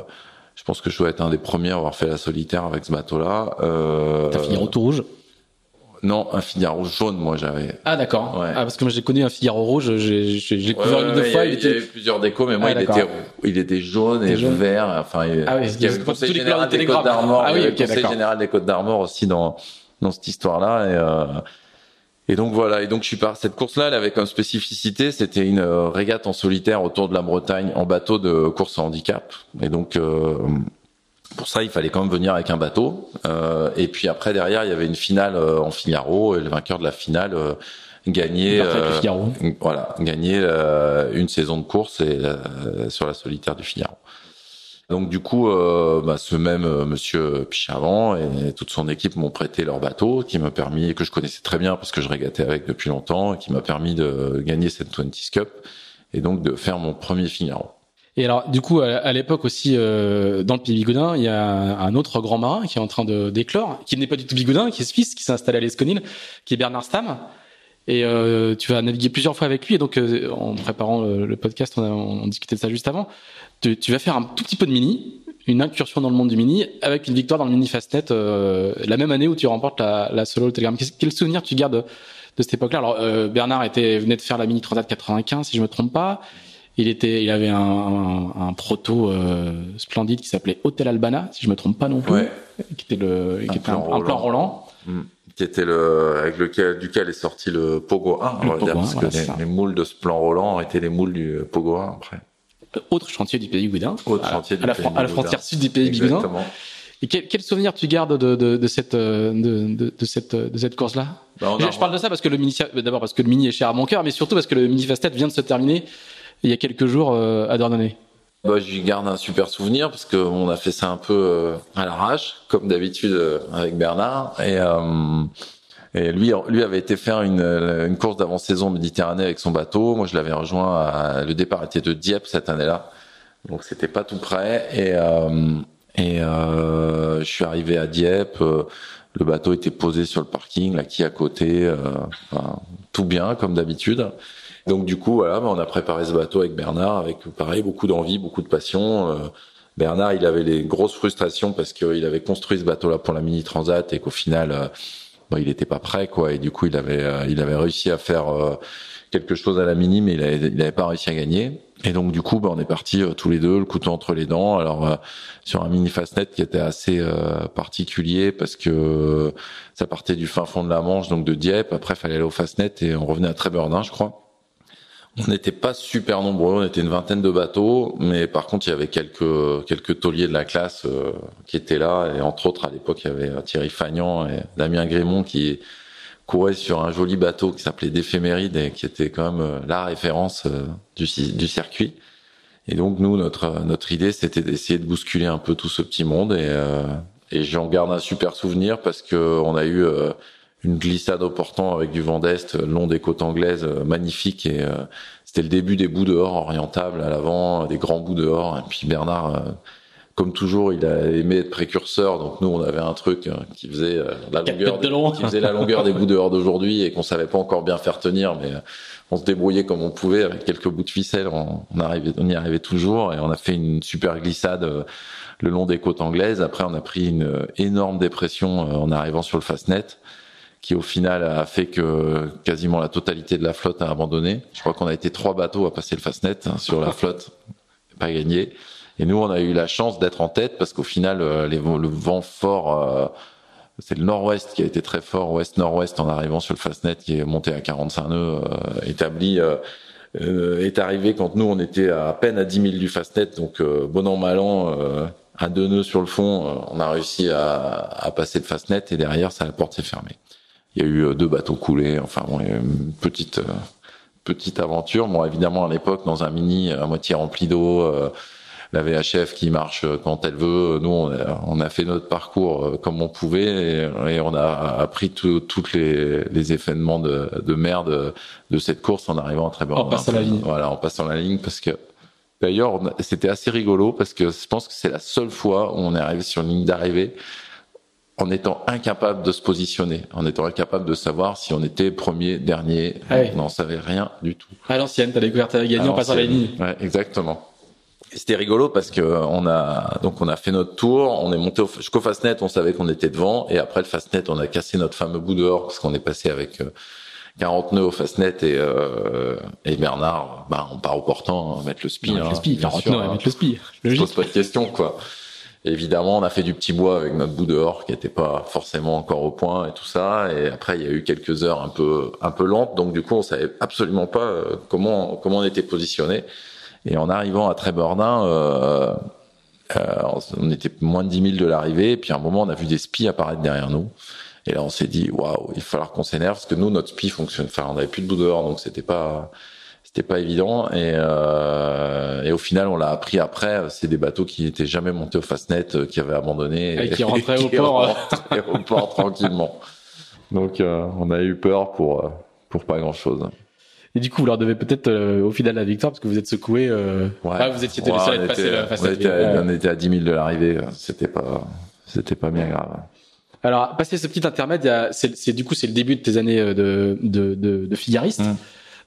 je pense que je dois être un des premiers à avoir fait la solitaire avec ce bateau-là. Euh, T'as Figaro tout rouge? Non, un Figaro jaune, moi j'avais. Ah d'accord. Ah parce que moi j'ai connu un Figaro rouge, j'ai j'ai couvert une deux fois. Il, était... y avait plusieurs décos, mais moi ah, il était il était jaune et jaune. vert. Enfin, il, ah oui, il y avait le conseil général des Côtes d'Armor. Ah oui, okay, conseil général des Côtes d'Armor aussi dans dans cette histoire-là. Et, euh, et donc voilà. Et donc je suis par cette course-là, elle avait comme spécificité, c'était une euh, régate en solitaire autour de la Bretagne en bateau de course en handicap. Et donc euh, pour ça, il fallait quand même venir avec un bateau. Euh, et puis après, derrière, il y avait une finale euh, en Figaro, et le vainqueur de la finale euh, gagnait, euh, voilà, gagnait une saison de course et, sur la solitaire du Figaro. Donc du coup, bah, ce même Monsieur Pichavant et toute son équipe m'ont prêté leur bateau, qui m'a permis, que je connaissais très bien parce que je régatais avec depuis longtemps, et qui m'a permis de gagner cette 20 Cup et donc de faire mon premier Figaro. Et alors, du coup, à, l'époque aussi, euh, dans le Pays Bigoudin, il y a un autre grand marin qui est en train de d'éclore, qui n'est pas du tout Bigoudin, qui est suisse, qui s'est installé à l'Esconil, qui est Bernard Stam. Et euh, tu vas naviguer plusieurs fois avec lui. Et donc, euh, en préparant le, podcast, on, a, on, discutait de ça juste avant. Tu, tu, vas faire un tout petit peu de mini, une incursion dans le monde du mini, avec une victoire dans le mini Fastnet la même année où tu remportes la, la solo Telegram. Quel souvenir tu gardes de, cette époque-là? Alors, Bernard était venait de faire la mini Transat 95, si je me trompe pas. Il était, il avait un, un, un proto euh, splendide qui s'appelait Hotel Albana, si je me trompe pas non plus, ouais. qui était le, qui un, était plan un, un, plan Roland. Mmh. Qui était le, avec lequel, duquel est sorti le Pogo 1, on va dire, parce que les, les, moules de ce plan Roland étaient les moules du Pogo 1 après. Autre chantier du pays Boudin. Autre chantier du à, la, à la frontière sud du pays Boudin. Et quel, quel, souvenir tu gardes de, de, de cette de, de, de, cette de cette course là bah je, je, parle de ça parce que le mini d'abord parce que le mini est cher à mon cœur, mais surtout parce que le mini Fastet vient de se terminer il y a quelques jours euh, à Dordogne. Bah, je garde un super souvenir parce qu'on a fait ça un peu euh, à l'arrache, comme d'habitude euh, avec Bernard. Et, et lui, lui avait été faire une, une course d'avant-saison Méditerranée avec son bateau. Moi, je l'avais rejoint. À, le départ était de Dieppe cette année-là, donc c'était pas tout près. Et, et je suis arrivé à Dieppe. le bateau était posé sur le parking, là qui à côté, enfin, tout bien comme d'habitude. Donc du coup, voilà, bah, on a préparé ce bateau avec Bernard, avec pareil beaucoup d'envie, beaucoup de passion. Euh, Bernard, il avait les grosses frustrations parce qu'il avait construit ce bateau-là pour la mini transat et qu'au final, euh, bah, il n'était pas prêt, quoi. Et du coup, il avait, euh, il avait réussi à faire quelque chose à la mini, mais il avait, il avait pas réussi à gagner. Et donc du coup, bah, on est partis tous les deux, le couteau entre les dents. Alors sur un mini fastnet qui était assez particulier parce que ça partait du fin fond de la Manche, donc de Dieppe. Après, fallait aller au fastnet et on revenait à Trébordin, je crois. On n'était pas super nombreux, on était une vingtaine de bateaux, mais par contre il y avait quelques quelques tauliers de la classe euh, qui étaient là, et entre autres à l'époque il y avait Thierry Fagnan et Damien Grémont qui couraient sur un joli bateau qui s'appelait d'éphéméride et qui était quand même euh, la référence euh, du, du circuit. Et donc nous notre notre idée c'était d'essayer de bousculer un peu tout ce petit monde et et j'en garde un super souvenir parce que on a eu une glissade au portant avec du vent d'est le long des côtes anglaises euh, magnifique. Et euh, c'était le début des bouts dehors orientables à l'avant des grands bouts dehors. Et puis Bernard euh, comme toujours il a aimé être précurseur. Donc nous on avait un truc qui faisait la longueur des, qui faisait la longueur des bouts dehors d'aujourd'hui et qu'on savait pas encore bien faire tenir. Mais on se débrouillait comme on pouvait avec quelques bouts de ficelle. On, on arrivait on y arrivait toujours et on a fait une super glissade le long des côtes anglaises. Après on a pris une énorme dépression en arrivant sur le Fastnet qui au final a fait que quasiment la totalité de la flotte a abandonné. Je crois qu'on a été trois bateaux à passer le Fastnet hein, sur la [laughs] flotte, pas gagné. Et nous, on a eu la chance d'être en tête parce qu'au final, euh, les, le vent fort, euh, c'est le nord-ouest qui a été très fort, ouest-nord-ouest en arrivant sur le Fastnet qui est monté à 45 nœuds euh, établi. est arrivé quand nous on était à, peine à 10 000 du Fastnet, donc bon an mal an, à deux nœuds sur le fond, on a réussi à, à passer le Fastnet et derrière ça la porte s'est fermée. Il y a eu euh, deux bateaux coulés. Enfin, bon, une petite euh, petite aventure. Bon, évidemment, à l'époque, dans un mini à moitié rempli d'eau, la VHF qui marche quand elle veut. Nous, on a, on a fait notre parcours euh, comme on pouvait et, on a appris toutes les, les événements de, de merde de cette course en arrivant à Trevor. En passant la ligne. Voilà, en passant la ligne parce que D'ailleurs, c'était assez rigolo parce que je pense que c'est la seule fois où on est arrivé sur une ligne d'arrivée en étant incapable de se positionner, en étant incapable de savoir si on était premier, dernier. Ah on n'en savait rien du tout. À l'ancienne, t'as découvert, t'avais gagné en passant la ligne. Ouais, exactement. C'était rigolo parce que on a donc on a fait notre tour, on est monté jusqu'au Fastnet, on savait qu'on était devant et après le Fastnet, on a cassé notre fameux bout dehors parce qu'on est passé avec euh, 40 nœuds au Fastnet et, euh, et Bernard, bah, on part au portant, mettre le spi. Hein, le spi, 40 nœuds, mettre le spi. Je pose pas de question, quoi. Évidemment, on a fait du petit bois avec notre bout dehors qui était pas forcément encore au point et tout ça. Et après, il y a eu quelques heures un peu un peu lentes, donc du coup, on savait absolument pas euh, comment comment on était positionné. Et en arrivant à Trébordin, euh, euh, on était moins de 10 000 de l'arrivée. Et puis à un moment, on a vu des spies apparaître derrière nous. Et là, on s'est dit, waouh, il va falloir qu'on s'énerve parce que nous, notre spi fonctionne. Enfin, on n'avait plus de bout dehors, donc c'était pas, c'était pas évident. Et, euh, et au final, on l'a appris après. C'est des bateaux qui n'étaient jamais montés au Fastnet, euh, qui avaient abandonné et, qui [laughs] rentraient au port, au port tranquillement. Donc, euh, on a eu peur pour pour pas grand chose. Et du coup, vous leur devez peut-être au final la victoire parce que vous êtes secoué. Ouais. Ah, vous étiez les seuls à être passé le Fastnet. On était, on était à 10 000 de l'arrivée. C'était pas, c'était pas bien grave. Alors, passer ce petit intermède, c'est du coup c'est le début de tes années euh, de, de, de, de figariste. Mmh.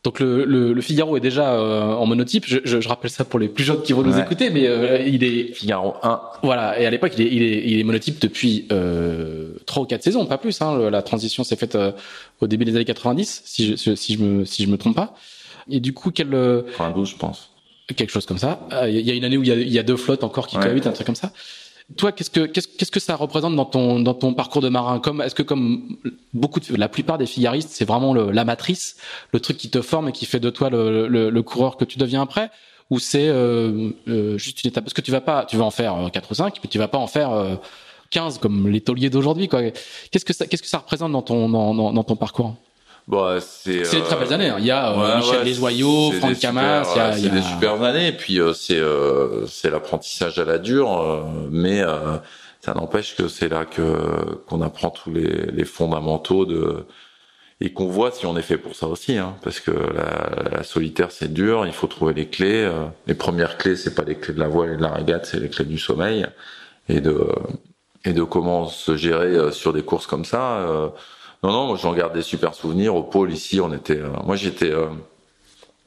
Donc le, le, le, Figaro est déjà euh, en monotype. Je, je, je, rappelle ça pour les plus jeunes qui vont nous écouter, mais euh, il est Figaro 1. Voilà, et à l'époque il est, il est, il est monotype depuis euh, 3 ou 4 saisons, pas plus. Hein. La transition s'est faite au début des années 90, si je, si je me si je me trompe pas. Et du coup, quel 92, je pense. Quelque chose comme ça. Il y a une année où il y a, il y a deux flottes encore qui cohabitent, un truc comme ça. Toi, qu'est-ce que qu'est-ce qu'est-ce que ça représente dans ton dans ton parcours de marin? Comme est-ce que comme beaucoup de, la plupart des figaristes, c'est vraiment le, la matrice, le truc qui te forme et qui fait de toi le, le, le coureur que tu deviens après? Ou c'est euh, euh, juste une étape? Parce que tu vas pas, tu vas en faire 4 euh, ou 5, mais tu vas pas en faire euh, 15 comme les tauliers d'aujourd'hui. Quoi. Qu'est-ce que ça, qu'est-ce que ça représente dans ton dans, dans ton parcours? Bon, c'est c'est des très belles années. Hein. Il y a euh, Michel Desjoyaux, Franck Camas. Il y a, c'est des super années. Et puis c'est c'est l'apprentissage à la dure, mais ça n'empêche que c'est là que qu'on apprend tous les, les fondamentaux de et qu'on voit si on est fait pour ça aussi, hein, parce que la, la solitaire c'est dur, il faut trouver les clés. Euh, les premières clés, c'est pas les clés de la voile et de la régate, c'est les clés du sommeil et de et de comment se gérer euh, sur des courses comme ça. Euh. non, non, moi j'en garde des super souvenirs. Au pôle ici, on était, moi j'étais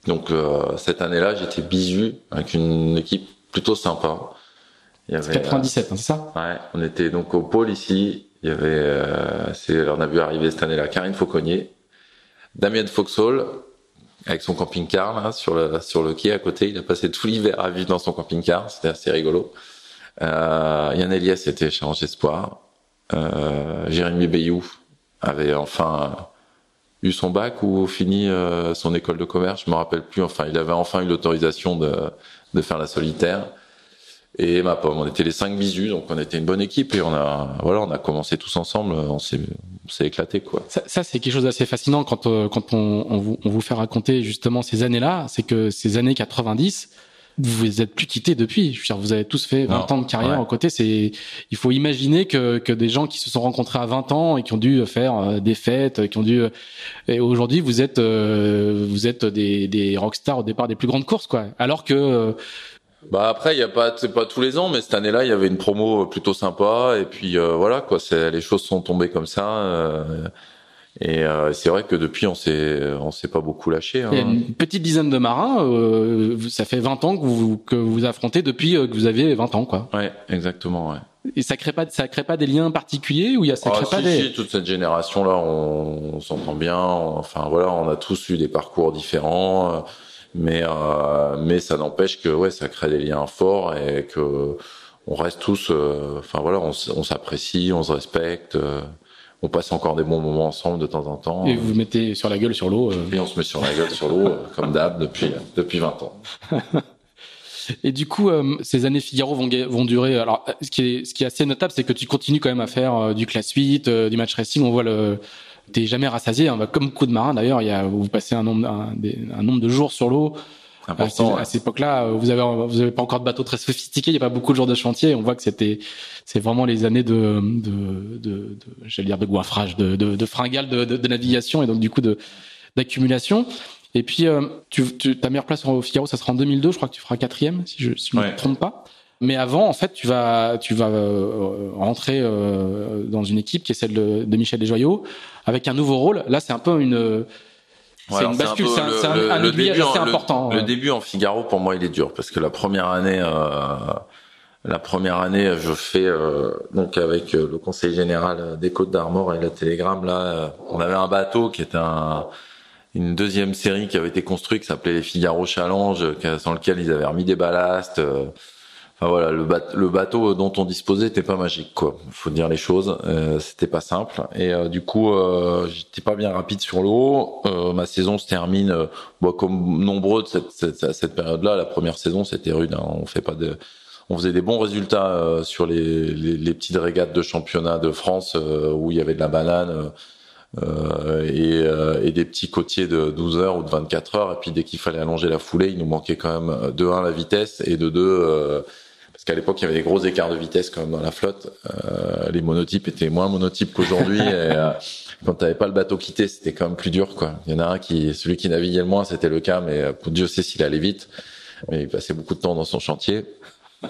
donc cette année-là, j'étais bisu avec une équipe plutôt sympa. Il y avait, 97, hein, c'est ça? Ouais, on était donc au pôle ici. Il y avait, euh, c'est, on a vu arriver cette année-là Karine Fauconnier, Damien Foxhall avec son camping-car là, sur le sur le quai à côté. Il a passé tout l'hiver à vivre dans son camping-car. C'était assez rigolo. Euh, Yann Elias était chez Espoir. Euh, Jérémy Bayou avait enfin eu son bac ou fini euh, son école de commerce. Je me rappelle plus. Enfin, il avait enfin eu l'autorisation de de faire la solitaire et ma pomme. On était les cinq bisus, donc on était une bonne équipe et on a voilà, on a commencé tous ensemble. On s'est éclaté quoi. Ça, c'est quelque chose d'assez fascinant quand euh, quand on, vous, on vous fait raconter justement ces années-là, c'est que ces années 90 vous vous êtes plus quittés depuis. Je veux dire, vous avez tous fait 20 ans de carrière ouais. côté. C'est, il faut imaginer que, que des gens qui se sont rencontrés à 20 ans et qui ont dû faire euh, des fêtes, qui ont dû, et aujourd'hui vous êtes, euh, vous êtes des, des rockstars au départ des plus grandes courses, quoi. Alors que bah après, il y a pas, c'est pas tous les ans, mais cette année-là, il y avait une promo plutôt sympa, et puis euh, voilà quoi, c'est les choses sont tombées comme ça. Euh, et euh, c'est vrai que depuis, on s'est, on s'est pas beaucoup lâché. Hein. Il y a une petite dizaine de marins. Euh, ça fait 20 ans que vous que vous affrontez depuis euh, que vous avez 20 ans, quoi. Ouais, exactement. Ouais. Et ça crée pas, ça crée pas des liens particuliers ou il y a ça crée ah, pas si, des. Si, toute cette génération-là, on, on s'entend bien. enfin voilà, on a tous eu des parcours différents mais euh, mais ça n'empêche que ouais ça crée des liens forts et que on reste tous euh, enfin voilà on, on s'apprécie on se respecte euh, on passe encore des bons moments ensemble de temps en temps et vous vous mettez sur la gueule sur l'eau et on se met sur la gueule sur l'eau comme d'hab depuis depuis 20 ans [laughs] Et du coup, euh, ces années Figaro vont, vont durer. Alors, ce qui est, ce qui est assez notable, c'est que tu continues quand même à faire euh, du class 8, euh, du match racing. On voit le, t'es jamais rassasié. Hein. Comme coup de marin d'ailleurs, il y a, vous passez un nombre, un, des, un nombre de jours sur l'eau Important, à, cette époque-là, vous avez vous avez pas encore de bateau très sophistiqué, il y a pas beaucoup de jours de chantier. On voit que c'était c'est vraiment les années de de, de, de j'allais dire de goinfrage, de de, de fringales de, de, navigation et donc du coup de d'accumulation. Et puis euh, tu, tu, ta meilleure place au Figaro, ça sera en 2002. Je crois que tu feras quatrième si je si je me trompe pas. Mais avant, en fait, tu vas tu vas euh, rentrer euh, dans une équipe qui est celle de, de Michel Desjoyaux avec un nouveau rôle. Là, c'est un peu une c'est une bascule, c'est un, un, un début assez important. Le, début en Figaro, pour moi, il est dur parce que la première année, euh, la première année, je fais euh, donc avec euh, le conseil général des Côtes d'Armor et la Télégramme. Là, on avait un bateau qui était un, une deuxième série qui avait été construite qui s'appelait les Figaro Challenge, sans lequel ils avaient remis des ballasts voilà, le, le, bateau dont on disposait n'était pas magique, quoi. Faut dire les choses, euh, c'était pas simple. Et euh, du coup, euh, j'étais pas bien rapide sur l'eau. Euh, ma saison se termine, euh, bon, comme nombreux de cette, cette, cette période-là. La première saison, c'était rude. Hein. On fait pas de, on faisait des bons résultats sur les, les, les, petites régates de championnat de France où il y avait de la banane. Et, et, des petits côtiers de 12 heures ou de 24 heures. Et puis dès qu'il fallait allonger la foulée, il nous manquait quand même de 1 la vitesse et de 2 parce qu'à l'époque il y avait des gros écarts de vitesse quand même dans la flotte. Euh, les monotypes étaient moins monotypes qu'aujourd'hui. et [laughs] euh, quand t'avais pas le bateau quitté, c'était quand même plus dur. Quoi. Il y en a un qui, celui qui naviguait le moins, c'était le cas, mais euh, pour Dieu sait s'il allait vite. Mais il passait beaucoup de temps dans son chantier. [laughs]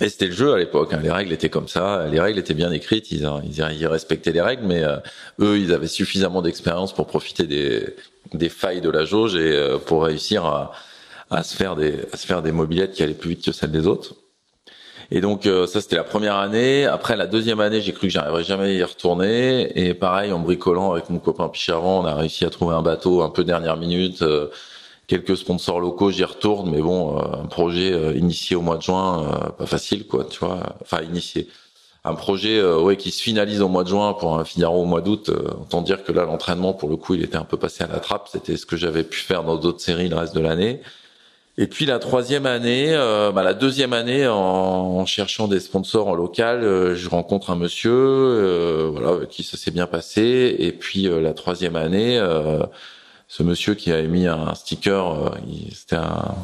Et c'était le jeu à l'époque. Hein. Les règles étaient comme ça. Les règles étaient bien écrites. Ils, ils, respectaient les règles, mais euh, eux, ils avaient suffisamment d'expérience pour profiter des, des failles de la jauge et euh, pour réussir à, à se faire des à se faire des mobilettes qui allaient plus vite que celles des autres. Et donc euh, ça c'était la première année. Après la deuxième année, j'ai cru que j'arriverais jamais à y retourner. Et pareil, en bricolant avec mon copain Picharon, on a réussi à trouver un bateau un peu dernière minute. Euh, quelques sponsors locaux, j'y retourne, mais bon, euh, un projet initié au mois de juin, pas facile quoi, tu vois. Enfin initié. Un projet ouais qui se finalise au mois de juin pour un Figaro au mois d'août. autant dire que là l'entraînement pour le coup il était un peu passé à la trappe. C'était ce que j'avais pu faire dans d'autres séries le reste de l'année. Et puis la troisième année, euh, bah, la deuxième année, en, cherchant des sponsors en local, euh, je rencontre un monsieur, euh, voilà, avec qui ça s'est bien passé. Et puis la troisième année, ce monsieur qui a mis un sticker, c'était un,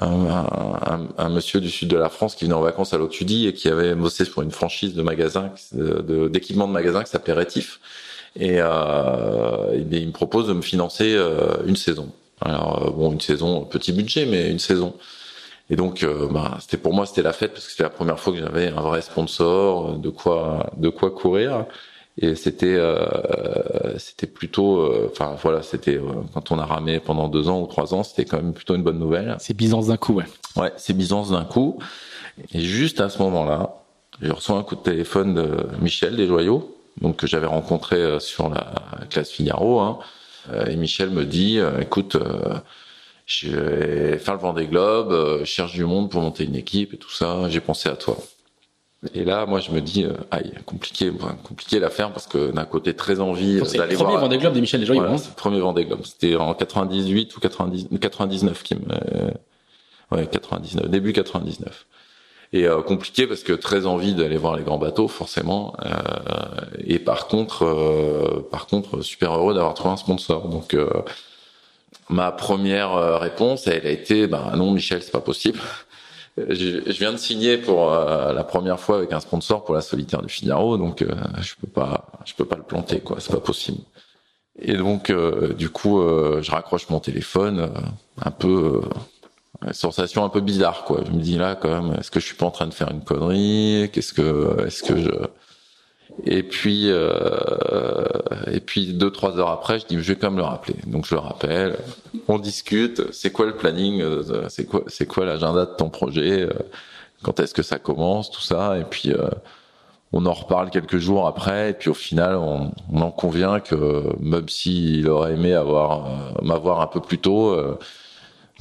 un, un, monsieur du sud de la France qui venait en vacances à l'Octudie et qui avait bossé pour une franchise de magasin, d'équipement de, de magasin qui s'appelait Rétif. Et, il me propose de me financer une saison. Alors euh, bon, une saison petit budget, mais une saison. Et donc, euh, bah, c'était pour moi, c'était la fête parce que c'était la première fois que j'avais un vrai sponsor, euh, de quoi, de quoi courir. Et c'était, c'était plutôt, enfin voilà, c'était quand on a ramé pendant deux ans ou trois ans, c'était quand même plutôt une bonne nouvelle. C'est Byzance d'un coup, ouais. Ouais, c'est Byzance d'un coup. Et juste à ce moment-là, j'ai reçu un coup de téléphone de Michel Desjoyaux, donc que j'avais rencontré sur la classe Figaro. Hein, euh, et Michel me dit, euh, écoute, euh, je vais faire le Vendée Globe, je cherche du monde pour monter une équipe et tout ça. J'ai pensé à toi. Et là, moi, je me dis, aïe, compliqué, compliqué l'affaire parce que d'un côté très envie d'aller voir. C'est le premier Vendée Globe de Michel déjà. Voilà, c'est le premier Vendée Globe. C'était en 98 ou 90, 99 qui me, ouais, 99, début 99 et euh, compliqué parce que très envie d'aller voir les grands bateaux forcément euh, et par contre euh, par contre super heureux d'avoir trouvé un sponsor. Donc euh, ma première réponse elle a été bah non Michel c'est pas possible. [laughs] Je, viens de signer pour la première fois avec un sponsor pour la solitaire du Figaro donc je peux pas je peux pas le planter quoi c'est pas possible. Et donc du coup je raccroche mon téléphone un peu sensation un peu bizarre quoi. Je me dis là quand même est-ce que je suis pas en train de faire une connerie? Qu'est-ce que est-ce que je et puis euh... et puis deux trois heures après je dis je vais quand même le rappeler. Donc je le rappelle. On discute. C'est quoi le planning? C'est quoi c'est quoi l'agenda de ton projet? Quand est-ce que ça commence? Tout ça. Et puis euh... on en reparle quelques jours après. Et puis au final on, en convient que même s'il aurait aimé avoir m'avoir un peu plus tôt euh,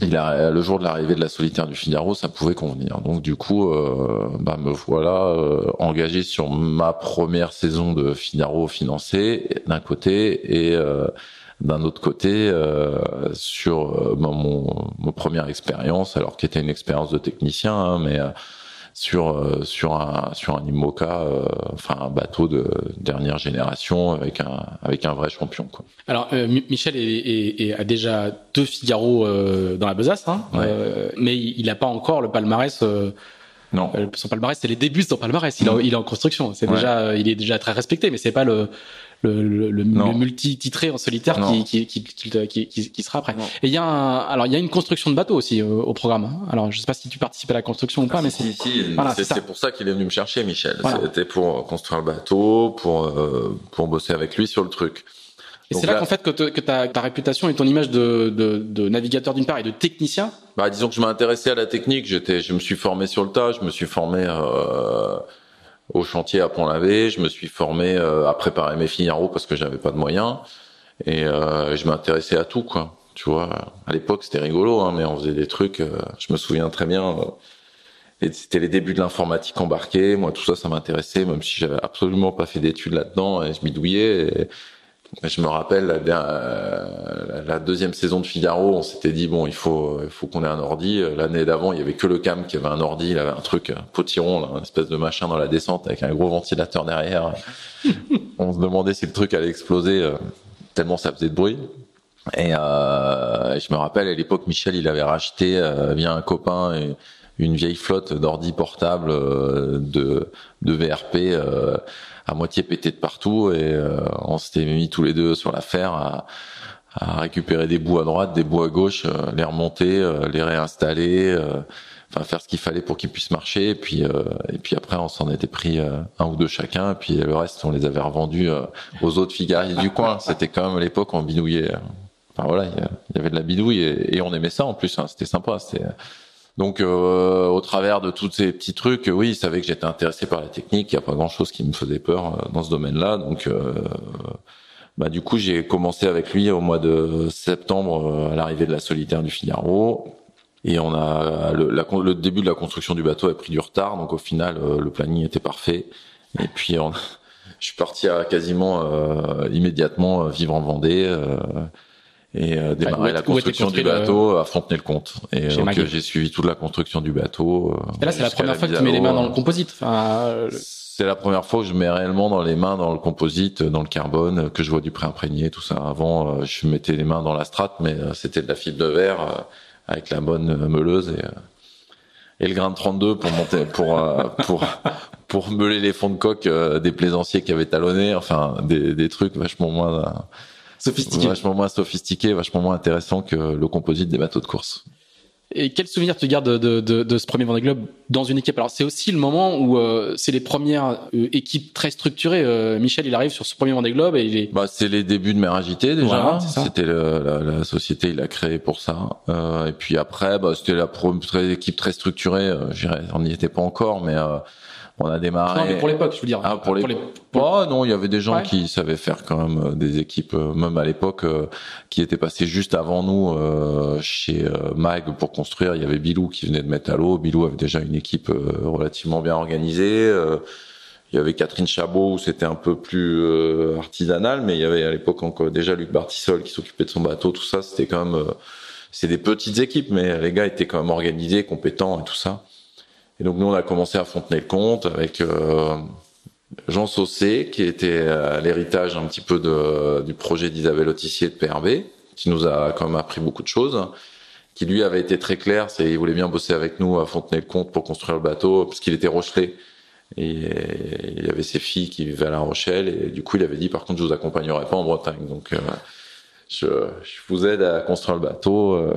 le jour de l'arrivée de la solitaire du Figaro, ça pouvait convenir. Donc du coup, euh, bah, me voilà euh, engagé sur ma première saison de Figaro financé d'un côté et euh, d'un autre côté sur bah, mon, mon, première expérience, alors qui était une expérience de technicien, hein, mais sur euh, sur un sur un IMOCA, euh, enfin un bateau de dernière génération avec un avec un vrai champion. Quoi. Alors euh, Michel est, a déjà deux Figaro dans la besace, hein, mais il n'a pas encore le palmarès. non. Son palmarès, c'est les débuts de son palmarès. Il, il est en construction. C'est déjà, il est déjà très respecté, mais c'est pas le le, le, multi-titré en solitaire qui, qui, qui, qui, sera après. Et il y a un, alors il y a une construction de bateau aussi euh, au programme. Hein. Alors je sais pas si tu participes à la construction ou pas, ah, mais si, c'est c'est pour ça qu'il est venu me chercher, Michel. C'était pour construire le bateau, pour euh, pour bosser avec lui sur le truc. Et c'est là, qu'en fait que, que ta, ta, réputation et ton image de, de, de navigateur d'une part et de technicien. Bah disons que je m'intéressais à la technique. J'étais, je me suis formé sur le tas. Je me suis formé. Euh, au chantier à Pont-l'Avé. Je me suis formé euh, à préparer mes Figaro parce que j'avais pas de moyens et euh, je m'intéressais à tout quoi. Tu vois, à l'époque c'était rigolo, hein, mais on faisait des trucs. Euh, je me souviens très bien. et c'était les débuts de l'informatique embarquée. Moi, tout ça, ça m'intéressait, même si j'avais absolument pas fait d'études là-dedans. Et je m'y douillais. Je me rappelle la, la, deuxième saison de Figaro, on s'était dit bon, il faut, il faut qu'on ait un ordi. L'année d'avant, il y avait que le cam qui avait un ordi, il avait un truc un potiron, là, une espèce de machin dans la descente avec un gros ventilateur derrière. [laughs] on se demandait si le truc allait exploser euh, tellement ça faisait de bruit. Et euh, je me rappelle à l'époque, Michel, il avait racheté euh, via un copain une vieille flotte d'ordi portable euh, de, de VRP euh, à moitié pété de partout et euh, on s'était mis tous les deux sur l'affaire à, à, récupérer des bouts à droite, des bouts à gauche, euh, les remonter, euh, les réinstaller, enfin faire ce qu'il fallait pour qu'ils puissent marcher. Et puis et puis après on s'en était pris un ou deux chacun. Et puis le reste on les avait revendus aux autres figaristes du coin. C'était quand même l'époque on bidouillait. Enfin voilà, il y avait de la bidouille et, et on aimait ça en plus. Hein, c'était sympa. C'était donc, euh, au travers de tous ces petits trucs, oui, il savait que j'étais intéressé par la technique. Il n'y a pas grand-chose qui me faisait peur euh, dans ce domaine-là. Donc, euh, bah, du coup, j'ai commencé avec lui au mois de septembre à l'arrivée de la solitaire du Figaro. Et on a le, début de la construction du bateau a pris du retard, donc au final, le planning était parfait. Et puis, [laughs] je suis parti à quasiment immédiatement vivre en Vendée et euh, démarrer la construction du bateau à Fontenay-le-Comte. Et donc j'ai suivi toute la construction du bateau. Euh, et là, c'est la première fois que tu mets les mains dans le composite. Enfin, C'est la première fois que je mets réellement dans les mains dans le composite, dans le carbone, que je vois du pré-imprégné, tout ça. Avant, euh, je mettais les mains dans la strate, mais c'était de la fibre de verre avec la bonne meuleuse et et le grain de 32 pour monter pour pour [laughs] pour meuler les fonds de coque des plaisanciers qui avaient talonné enfin des des trucs vachement moins sophistiqué. Vachement moins sophistiqué, vachement moins intéressant que le composite des bateaux de course. Et quel souvenir tu gardes de, de, de, ce premier Vendée Globe dans une équipe? Alors c'est aussi le moment où euh, c'est les premières euh, équipes très structurées. Euh, Michel, il arrive sur ce premier Vendée Globe et il est. Bah c'est les débuts de Meragité déjà. c'était la, la, société, il a créé pour ça. et puis après, bah, c'était la première équipe très structurée. on n'y était pas encore, mais on a démarré. Non, mais pour l'époque, je veux dire. Ah, pour, les... pour les. Oh, non, il y avait des gens qui savaient faire quand même euh, des équipes, euh, même à l'époque, euh, qui étaient passés juste avant nous chez Mag pour construire. Il y avait Bilou qui venait de mettre à l'eau. Bilou avait déjà une équipe relativement bien organisée. il y avait Catherine Chabot où c'était un peu plus artisanal, mais il y avait à l'époque encore déjà Luc Bartissol qui s'occupait de son bateau. Tout ça, c'était quand même. c'est des petites équipes, mais les gars étaient quand même organisés, compétents et tout ça. Et donc nous, on a commencé à Fontenay-le-Comte avec euh, Jean Saucé, qui était à l'héritage un petit peu de, du projet d'Isabelle Autissier de PRB, qui nous a quand même appris beaucoup de choses, qui lui avait été très clair, c'est il voulait bien bosser avec nous à Fontenay-le-Comte pour construire le bateau, parce qu'il était Rochelet. Et il y avait ses filles qui vivaient à La Rochelle, et du coup, il avait dit, par contre, je vous accompagnerai pas en Bretagne. Donc, euh, je, je, vous aide à construire le bateau.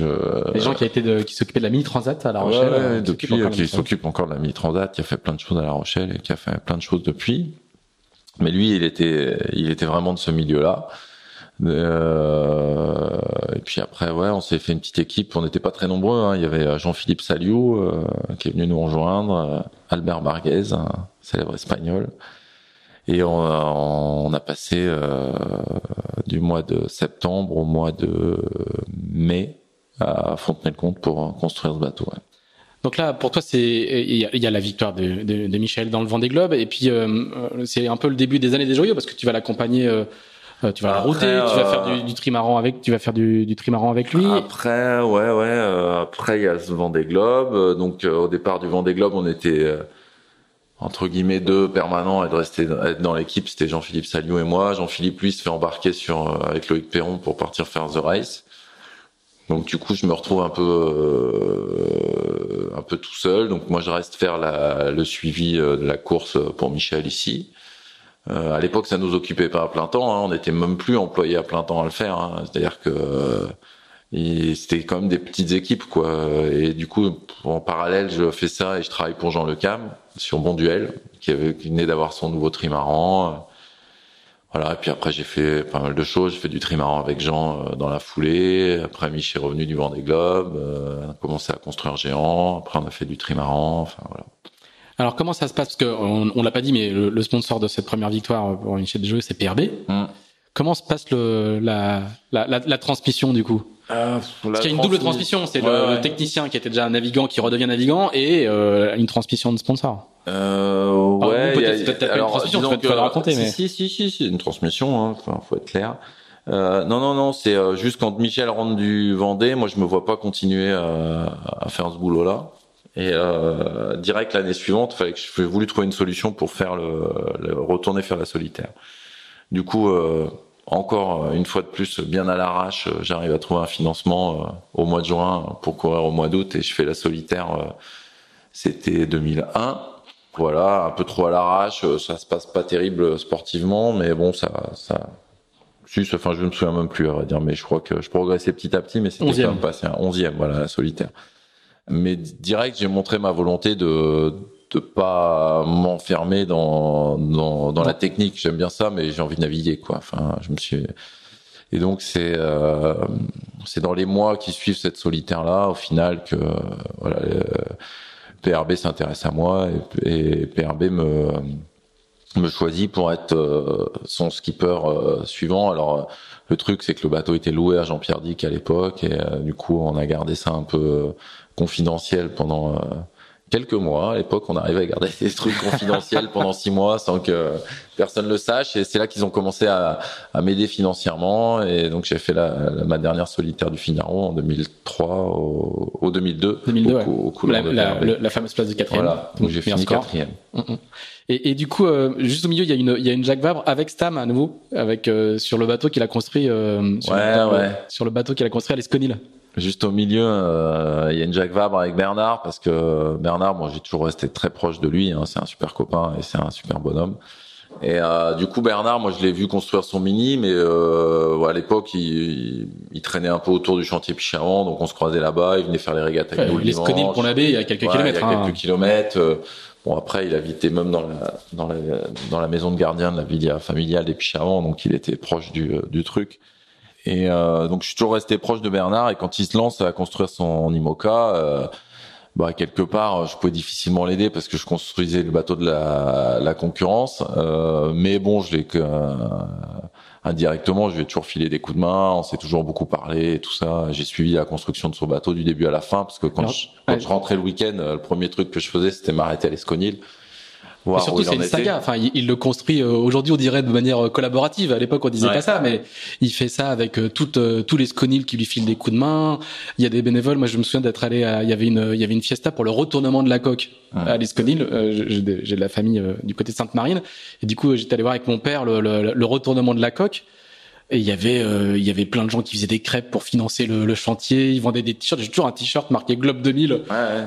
Euh, je... Les gens qui a été de, qui s'occupaient de la mini transat à La Rochelle. Ouais, euh, depuis, qui s'occupe encore de la mini transat, qui a fait plein de choses à La Rochelle et qui a fait plein de choses depuis. Mais lui, il était, il était vraiment de ce milieu-là. Euh, et puis après, ouais, on s'est fait une petite équipe. On n'était pas très nombreux. Hein. Il y avait Jean-Philippe Saliou euh, qui est venu nous rejoindre, euh, Albert Barguez, un célèbre espagnol. Et on, on a passé euh, du mois de septembre au mois de mai à Fontenay-le-Comte pour construire ce bateau. Donc là, pour toi, c'est il y, a la victoire de, de, de, Michel dans le Vendée Globe, et puis euh, c'est un peu le début des années des joyaux parce que tu vas l'accompagner euh, Euh, tu vas la router, tu vas faire du, du, trimaran avec, tu vas faire du, du trimaran avec lui. Après, ouais, ouais. après, il y a ce Vendée Globe. Donc, au départ du Vendée Globe, on était entre guillemets deux permanents et de rester être dans l'équipe. C'était Jean-Philippe Saliou et moi. Jean-Philippe lui se fait embarquer sur avec Loïc Perron pour partir faire the race. Donc du coup, je me retrouve un peu euh, un peu tout seul. Donc moi, je reste faire la, le suivi euh, de la course pour Michel ici. Euh, à l'époque, ça nous occupait pas à plein temps. Hein. On n'était même plus employé à plein temps à le faire. Hein. C'est-à-dire que c'était quand même des petites équipes, quoi. Et du coup, en parallèle, je fais ça et je travaille pour Jean Le Cam sur Bon Duel, qui, avait, qui venait d'avoir son nouveau trimaran. Voilà, et puis après j'ai fait pas mal de choses, j'ai fait du trimaran avec Jean euh, dans la foulée, après Michel est revenu du Vendée Globe, euh, on a commencé à construire Géant, après on a fait du trimaran, enfin voilà. Alors comment ça se passe? Parce qu'on on l'a pas dit, mais le, sponsor de cette première victoire pour Michel Desjeux, c'est PRB. Mm. Comment se passe le, la, la, la, transmission du coup? Euh, Parce qu'il y a une double transmission, c'est le, technicien qui était déjà navigant qui redevient navigant et euh, une transmission de sponsor. Euh, ouais, peut-être une transmission, tu peux te raconter, mais si, si, si, si, une transmission, hein, enfin, faut être clair. Euh, non, non, non, c'est juste quand Michel rentre du Vendée, moi je me vois pas continuer à, à faire ce boulot-là. Et euh, direct l'année suivante, fallait que je voulu trouver une solution pour faire le, le retourner faire la solitaire. Du coup, euh, encore une fois de plus, bien à l'arrache, j'arrive à trouver un financement au mois de juin pour courir au mois d'août et je fais la solitaire. C'était 2001 voilà, un peu trop à l'arrache, euh, ça se passe pas terrible sportivement, mais bon, ça, ça, enfin, je me souviens même plus, à vrai dire, mais je crois que je progressais petit à petit, mais c'était quand même passé un onzième, voilà, solitaire. Mais direct, j'ai montré ma volonté de, de pas m'enfermer dans, dans, dans la technique. J'aime bien ça, mais j'ai envie de naviguer, quoi. Enfin, je me suis, et donc c'est euh, c'est dans les mois qui suivent cette solitaire là, au final, que voilà. PRB s'intéresse à moi et, et, PRB me me choisit pour être euh, son skipper euh, suivant. Alors le truc c'est que le bateau était loué à Jean-Pierre Dick à l'époque et euh, du coup on a gardé ça un peu confidentiel pendant quelques mois. À l'époque, on arrivait à garder [laughs] des trucs confidentiels pendant six mois sans que personne le sache. Et c'est là qu'ils ont commencé à, à m'aider financièrement. Et donc, j'ai fait la, ma dernière solitaire du Figaro en 2003 au, au 2002. 2002, au, au la, la, la, fameuse place de quatrième. Voilà. Donc, j'ai fini quatrième. Mm, mm. Et, et, du coup, euh, juste au milieu, il y a une, il y a une Jacques Vabre avec Stam à nouveau, avec euh, sur le bateau qu'il a construit. Euh, sur, ouais, le, ouais. sur le bateau qu'il a construit à l'Esconil. Juste au milieu, euh, il y a une Jacques Vabre avec Bernard parce que Bernard, moi, j'ai toujours resté très proche de lui. Hein, c'est un super copain et c'est un super bonhomme. Et euh, du coup, Bernard, moi, je l'ai vu construire son mini, mais euh, à l'époque, il, il, traînait un peu autour du chantier Picharon, donc on se croisait là-bas. Il venait faire les régates avec nous. Les Sconil pour l'abbé, il y a quelques kilomètres. Il y a quelques hein. kilomètres. Bon, après, il habitait même dans la, dans la, dans la maison de gardien de la villa familiale des Picharon, donc il était proche du, du truc. Et euh, donc je suis toujours resté proche de Bernard et quand il se lance à construire son IMOCA, euh, bah quelque part je pouvais difficilement l'aider parce que je construisais le bateau de la, la concurrence. Euh, mais bon, je l'ai que euh, indirectement, je lui ai toujours filé des coups de main. On s'est toujours beaucoup parlé et tout ça. J'ai suivi la construction de son bateau du début à la fin parce que quand, je, quand je rentrais le week-end, le premier truc que je faisais c'était m'arrêter à l'Esconil et surtout, c'est une saga. Enfin, il, le construit. Euh, aujourd'hui, on dirait de manière euh, collaborative. À l'époque, on disait pas ça, mais il fait ça avec euh, toutes tous les sconils qui lui filent des coups de main. Il y a des bénévoles. Moi, je me souviens d'être allé. À, il y avait une il y avait une fiesta pour le retournement de la coque à l'Esconil. j'ai de la famille du côté de Sainte-Marine, et du coup, j'étais allé voir avec mon père le, le, le retournement de la coque. Et il y avait euh, il y avait plein de gens qui faisaient des crêpes pour financer le, le chantier. Ils vendaient des t-shirts. J'ai toujours un t-shirt marqué Globe 2000 ouais,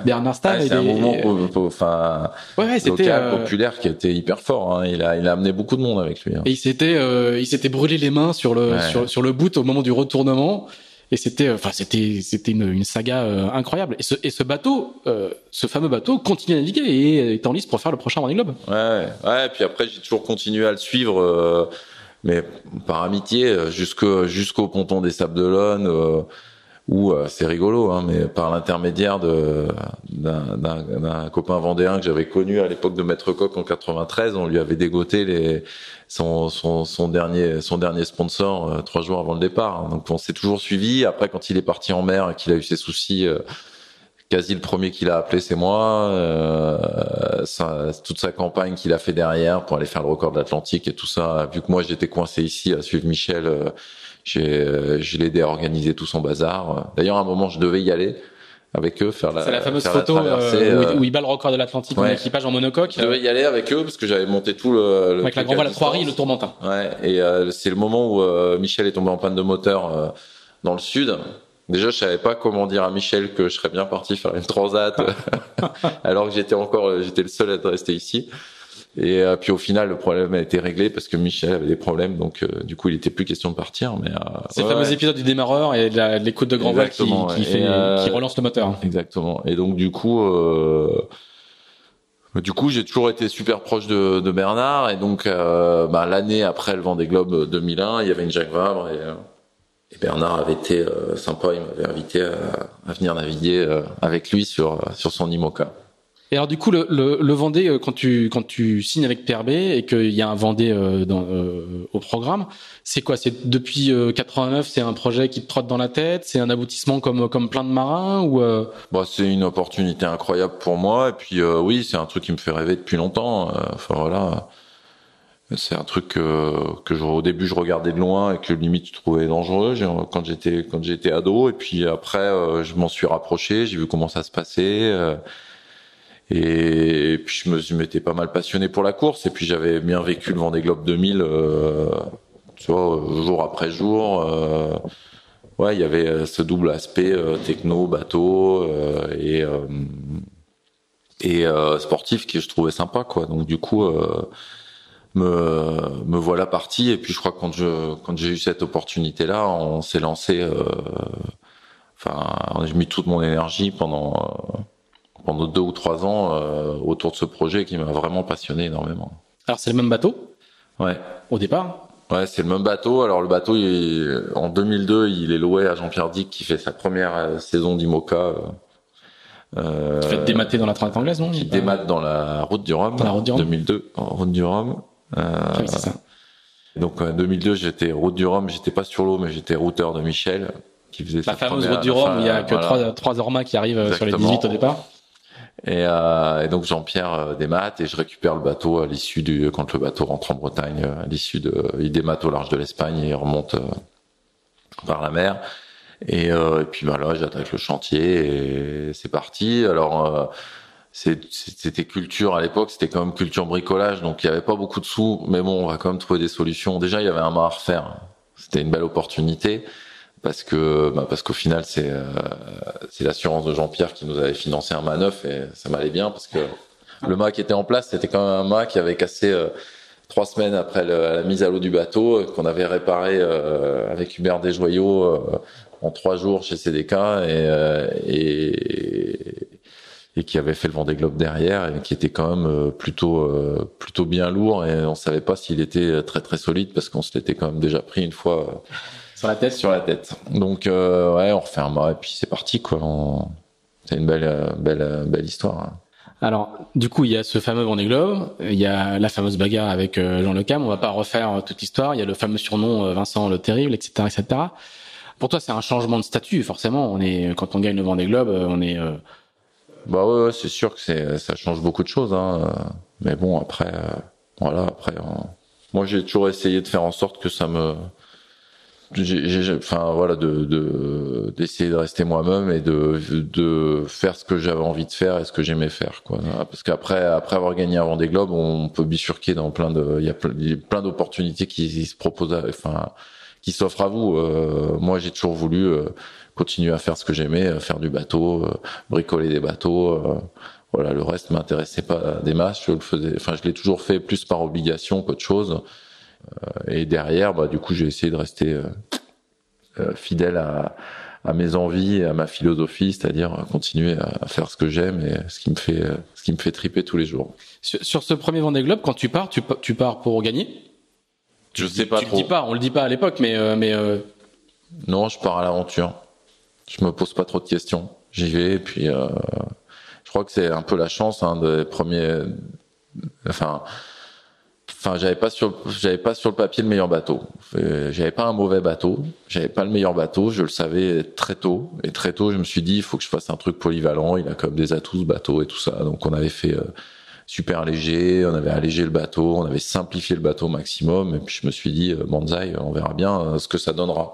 Bernard Stahl. c'est un moment enfin ouais, c'était euh, populaire qui était hyper fort. Hein. Il a il a amené beaucoup de monde avec lui. Hein. Et il s'était euh, il s'était brûlé les mains sur le sur, sur le boot au moment du retournement. Et c'était enfin c'était c'était une, une saga incroyable. Et ce et ce bateau ce fameux bateau continue à naviguer et est en liste pour faire le prochain Running Globe. Ouais ouais. Et puis après j'ai toujours continué à le suivre mais par amitié euh, jusqu'au jusqu'au ponton des Sables d'Olonne euh, où euh, c'est rigolo hein, mais par l'intermédiaire d'un copain vendéen que j'avais connu à l'époque de Maître Coq en 93 on lui avait dégoté les son, son, son dernier son dernier sponsor trois jours avant le départ. Donc on s'est toujours suivi. Après quand il est parti en mer et qu'il a eu ses soucis quasi le premier qu'il a appelé, c'est moi. Euh, ça, toute sa campagne qu'il a fait derrière pour aller faire le record de l'Atlantique et tout ça. Vu que moi j'étais coincé ici à suivre Michel, euh, j'ai, euh, je l'ai aidé à organiser tout son bazar. D'ailleurs, à un moment, je devais y aller avec eux faire la. C'est la fameuse photo euh, où, il bat le record de l'Atlantique en équipage en monocoque. Je devais y aller avec eux parce que j'avais monté tout le. le avec la grand voile à et le tourmentin. Ouais. Et c'est le moment où Michel est tombé en panne de moteur dans le sud. Déjà, je savais pas comment dire à Michel que je serais bien parti faire une transat, [laughs] [laughs] alors que j'étais encore, euh, j'étais le seul à rester ici. Et euh, puis au final, le problème a été réglé parce que Michel avait des problèmes, donc euh, du coup, il était plus question de partir. Mais c'est le fameux épisode du démarreur et de l'écoute de grand vol qui, qui, fait, qui relance le moteur. Exactement. Et donc du coup. Du coup, j'ai toujours été super proche de, de Bernard et donc bah, l'année après le Vendée Globe 2001, il y avait une Jacques Vabre et et Bernard avait été euh, sympa, il m'avait invité à, venir naviguer euh, avec lui sur sur son IMOCA. Et alors du coup, le, le, le Vendée, euh, quand tu quand tu signes avec PRB et qu'il y a un Vendée dans, au programme, c'est quoi? C'est depuis 89, c'est un projet qui te trotte dans la tête, c'est un aboutissement comme comme plein de marins ou bah, c'est une opportunité incroyable pour moi. Et puis oui, c'est un truc qui me fait rêver depuis longtemps. Enfin voilà c'est un truc que, que je, au début je regardais de loin et que limite je trouvais dangereux. Quand j'étais quand j'étais ado et puis après euh, je m'en suis rapproché, j'ai vu comment ça se passait euh, et, puis je me m'étais pas mal passionné pour la course et puis j'avais bien vécu le Vendée Globe 2000 euh, tu vois jour après jour euh, ouais il y avait ce double aspect techno bateau et et sportif qui je trouvais sympa quoi. Donc du coup me, me voilà parti. Et puis je crois que quand je quand j'ai eu cette opportunité là, on s'est lancé. Euh, enfin, j'ai mis toute mon énergie pendant euh, pendant deux ou trois ans euh, autour de ce projet qui m'a vraiment passionné énormément. Alors c'est le même bateau? Ouais. Au départ? Ouais, c'est le même bateau. Alors le bateau, en 2002, il est loué à Jean-Pierre Dick qui fait sa première saison d'IMOCA. Euh, qui fait démater dans la traite anglaise, non? Qui démate dans la route du Rhum. la route du Rhum. 2002, en route du Rhum. Euh, ça. Donc en 2002, j'étais route du Rhum, j'étais pas sur l'eau, mais j'étais routeur de Michel, qui faisait la fameuse route du Rhum. Où il y a que trois, trois Ormas qui arrivent euh, sur les 18 au départ. Et, euh, et, donc Jean-Pierre euh, démate et je récupère le bateau à l'issue du quand le bateau rentre en Bretagne à l'issue de il démate au large de l'Espagne et il remonte par la mer et, et puis bah là j'attaque le chantier et c'est parti alors c'était culture à l'époque, c'était quand même culture bricolage, donc il y avait pas beaucoup de sous, mais bon, on va quand même trouver des solutions. Déjà, il y avait un mât à refaire, c'était une belle opportunité parce que bah parce qu'au final c'est euh, c'est l'assurance de Jean-Pierre qui nous avait financé un mât neuf et ça m'allait bien parce que le mât qui était en place c'était quand même un mât qui avait cassé euh, trois semaines après la mise à l'eau du bateau qu'on avait réparé euh, avec Hubert Desjoyaux en trois jours chez CDK et, et et qui avait fait le Vendée Globe derrière et qui était quand même euh, plutôt euh, plutôt bien lourd et on savait pas s'il était très très solide parce qu'on se l'était quand même déjà pris une fois euh, sur la tête sur la tête. Donc ouais, on refait un et puis c'est parti quoi. C'est une belle belle belle histoire. Hein. Alors, du coup, il y a ce fameux Vendée Globe, il y a la fameuse bagarre avec Jean Le Cam. On va pas refaire toute l'histoire. Il y a le fameux surnom Vincent le Terrible, etc., etc. Pour toi, c'est un changement de statut, forcément. On est quand on gagne le Vendée Globe, on est bah ouais, c'est sûr que c'est ça change beaucoup de choses, hein. Mais bon, après, euh, voilà, après, moi j'ai toujours essayé de faire en sorte que ça me, j'ai, enfin voilà, de d'essayer de, rester moi-même et de de faire ce que j'avais envie de faire et ce que j'aimais faire, quoi. Parce qu'après après avoir gagné un Vendée Globe, on peut bifurquer dans plein de, il y a plein, d'opportunités qui, se proposent, enfin, qui s'offrent à vous. Euh, moi, j'ai toujours voulu euh, continuer à faire ce que j'aimais, euh, faire du bateau, euh, bricoler des bateaux. Euh, voilà, le reste m'intéressait pas des masses. Je le faisais, enfin, je l'ai toujours fait plus par obligation qu'autre chose. et derrière, bah, du coup, j'ai essayé de rester fidèle à, à mes envies et à ma philosophie, c'est-à-dire continuer à faire ce que j'aime et ce qui me fait ce qui me fait triper tous les jours. Sur, ce premier Vendée Globe, quand tu pars, tu, tu pars pour gagner? Je sais pas tu trop. Le dis pas, on le dit pas à l'époque, mais mais non, je pars à l'aventure je me pose pas trop de questions. J'y vais et puis euh, je crois que c'est un peu la chance hein, des premiers. Enfin, enfin j'avais pas sur j'avais pas sur le papier le meilleur bateau. Euh, j'avais pas un mauvais bateau. J'avais pas le meilleur bateau. Je le savais très tôt. Et très tôt je me suis dit il faut que je fasse un truc polyvalent. Il a comme des atouts ce bateau et tout ça. Donc on avait fait euh, super léger. On avait allégé le bateau. On avait simplifié le bateau au maximum. Et puis je me suis dit euh, Banzai on verra bien ce que ça donnera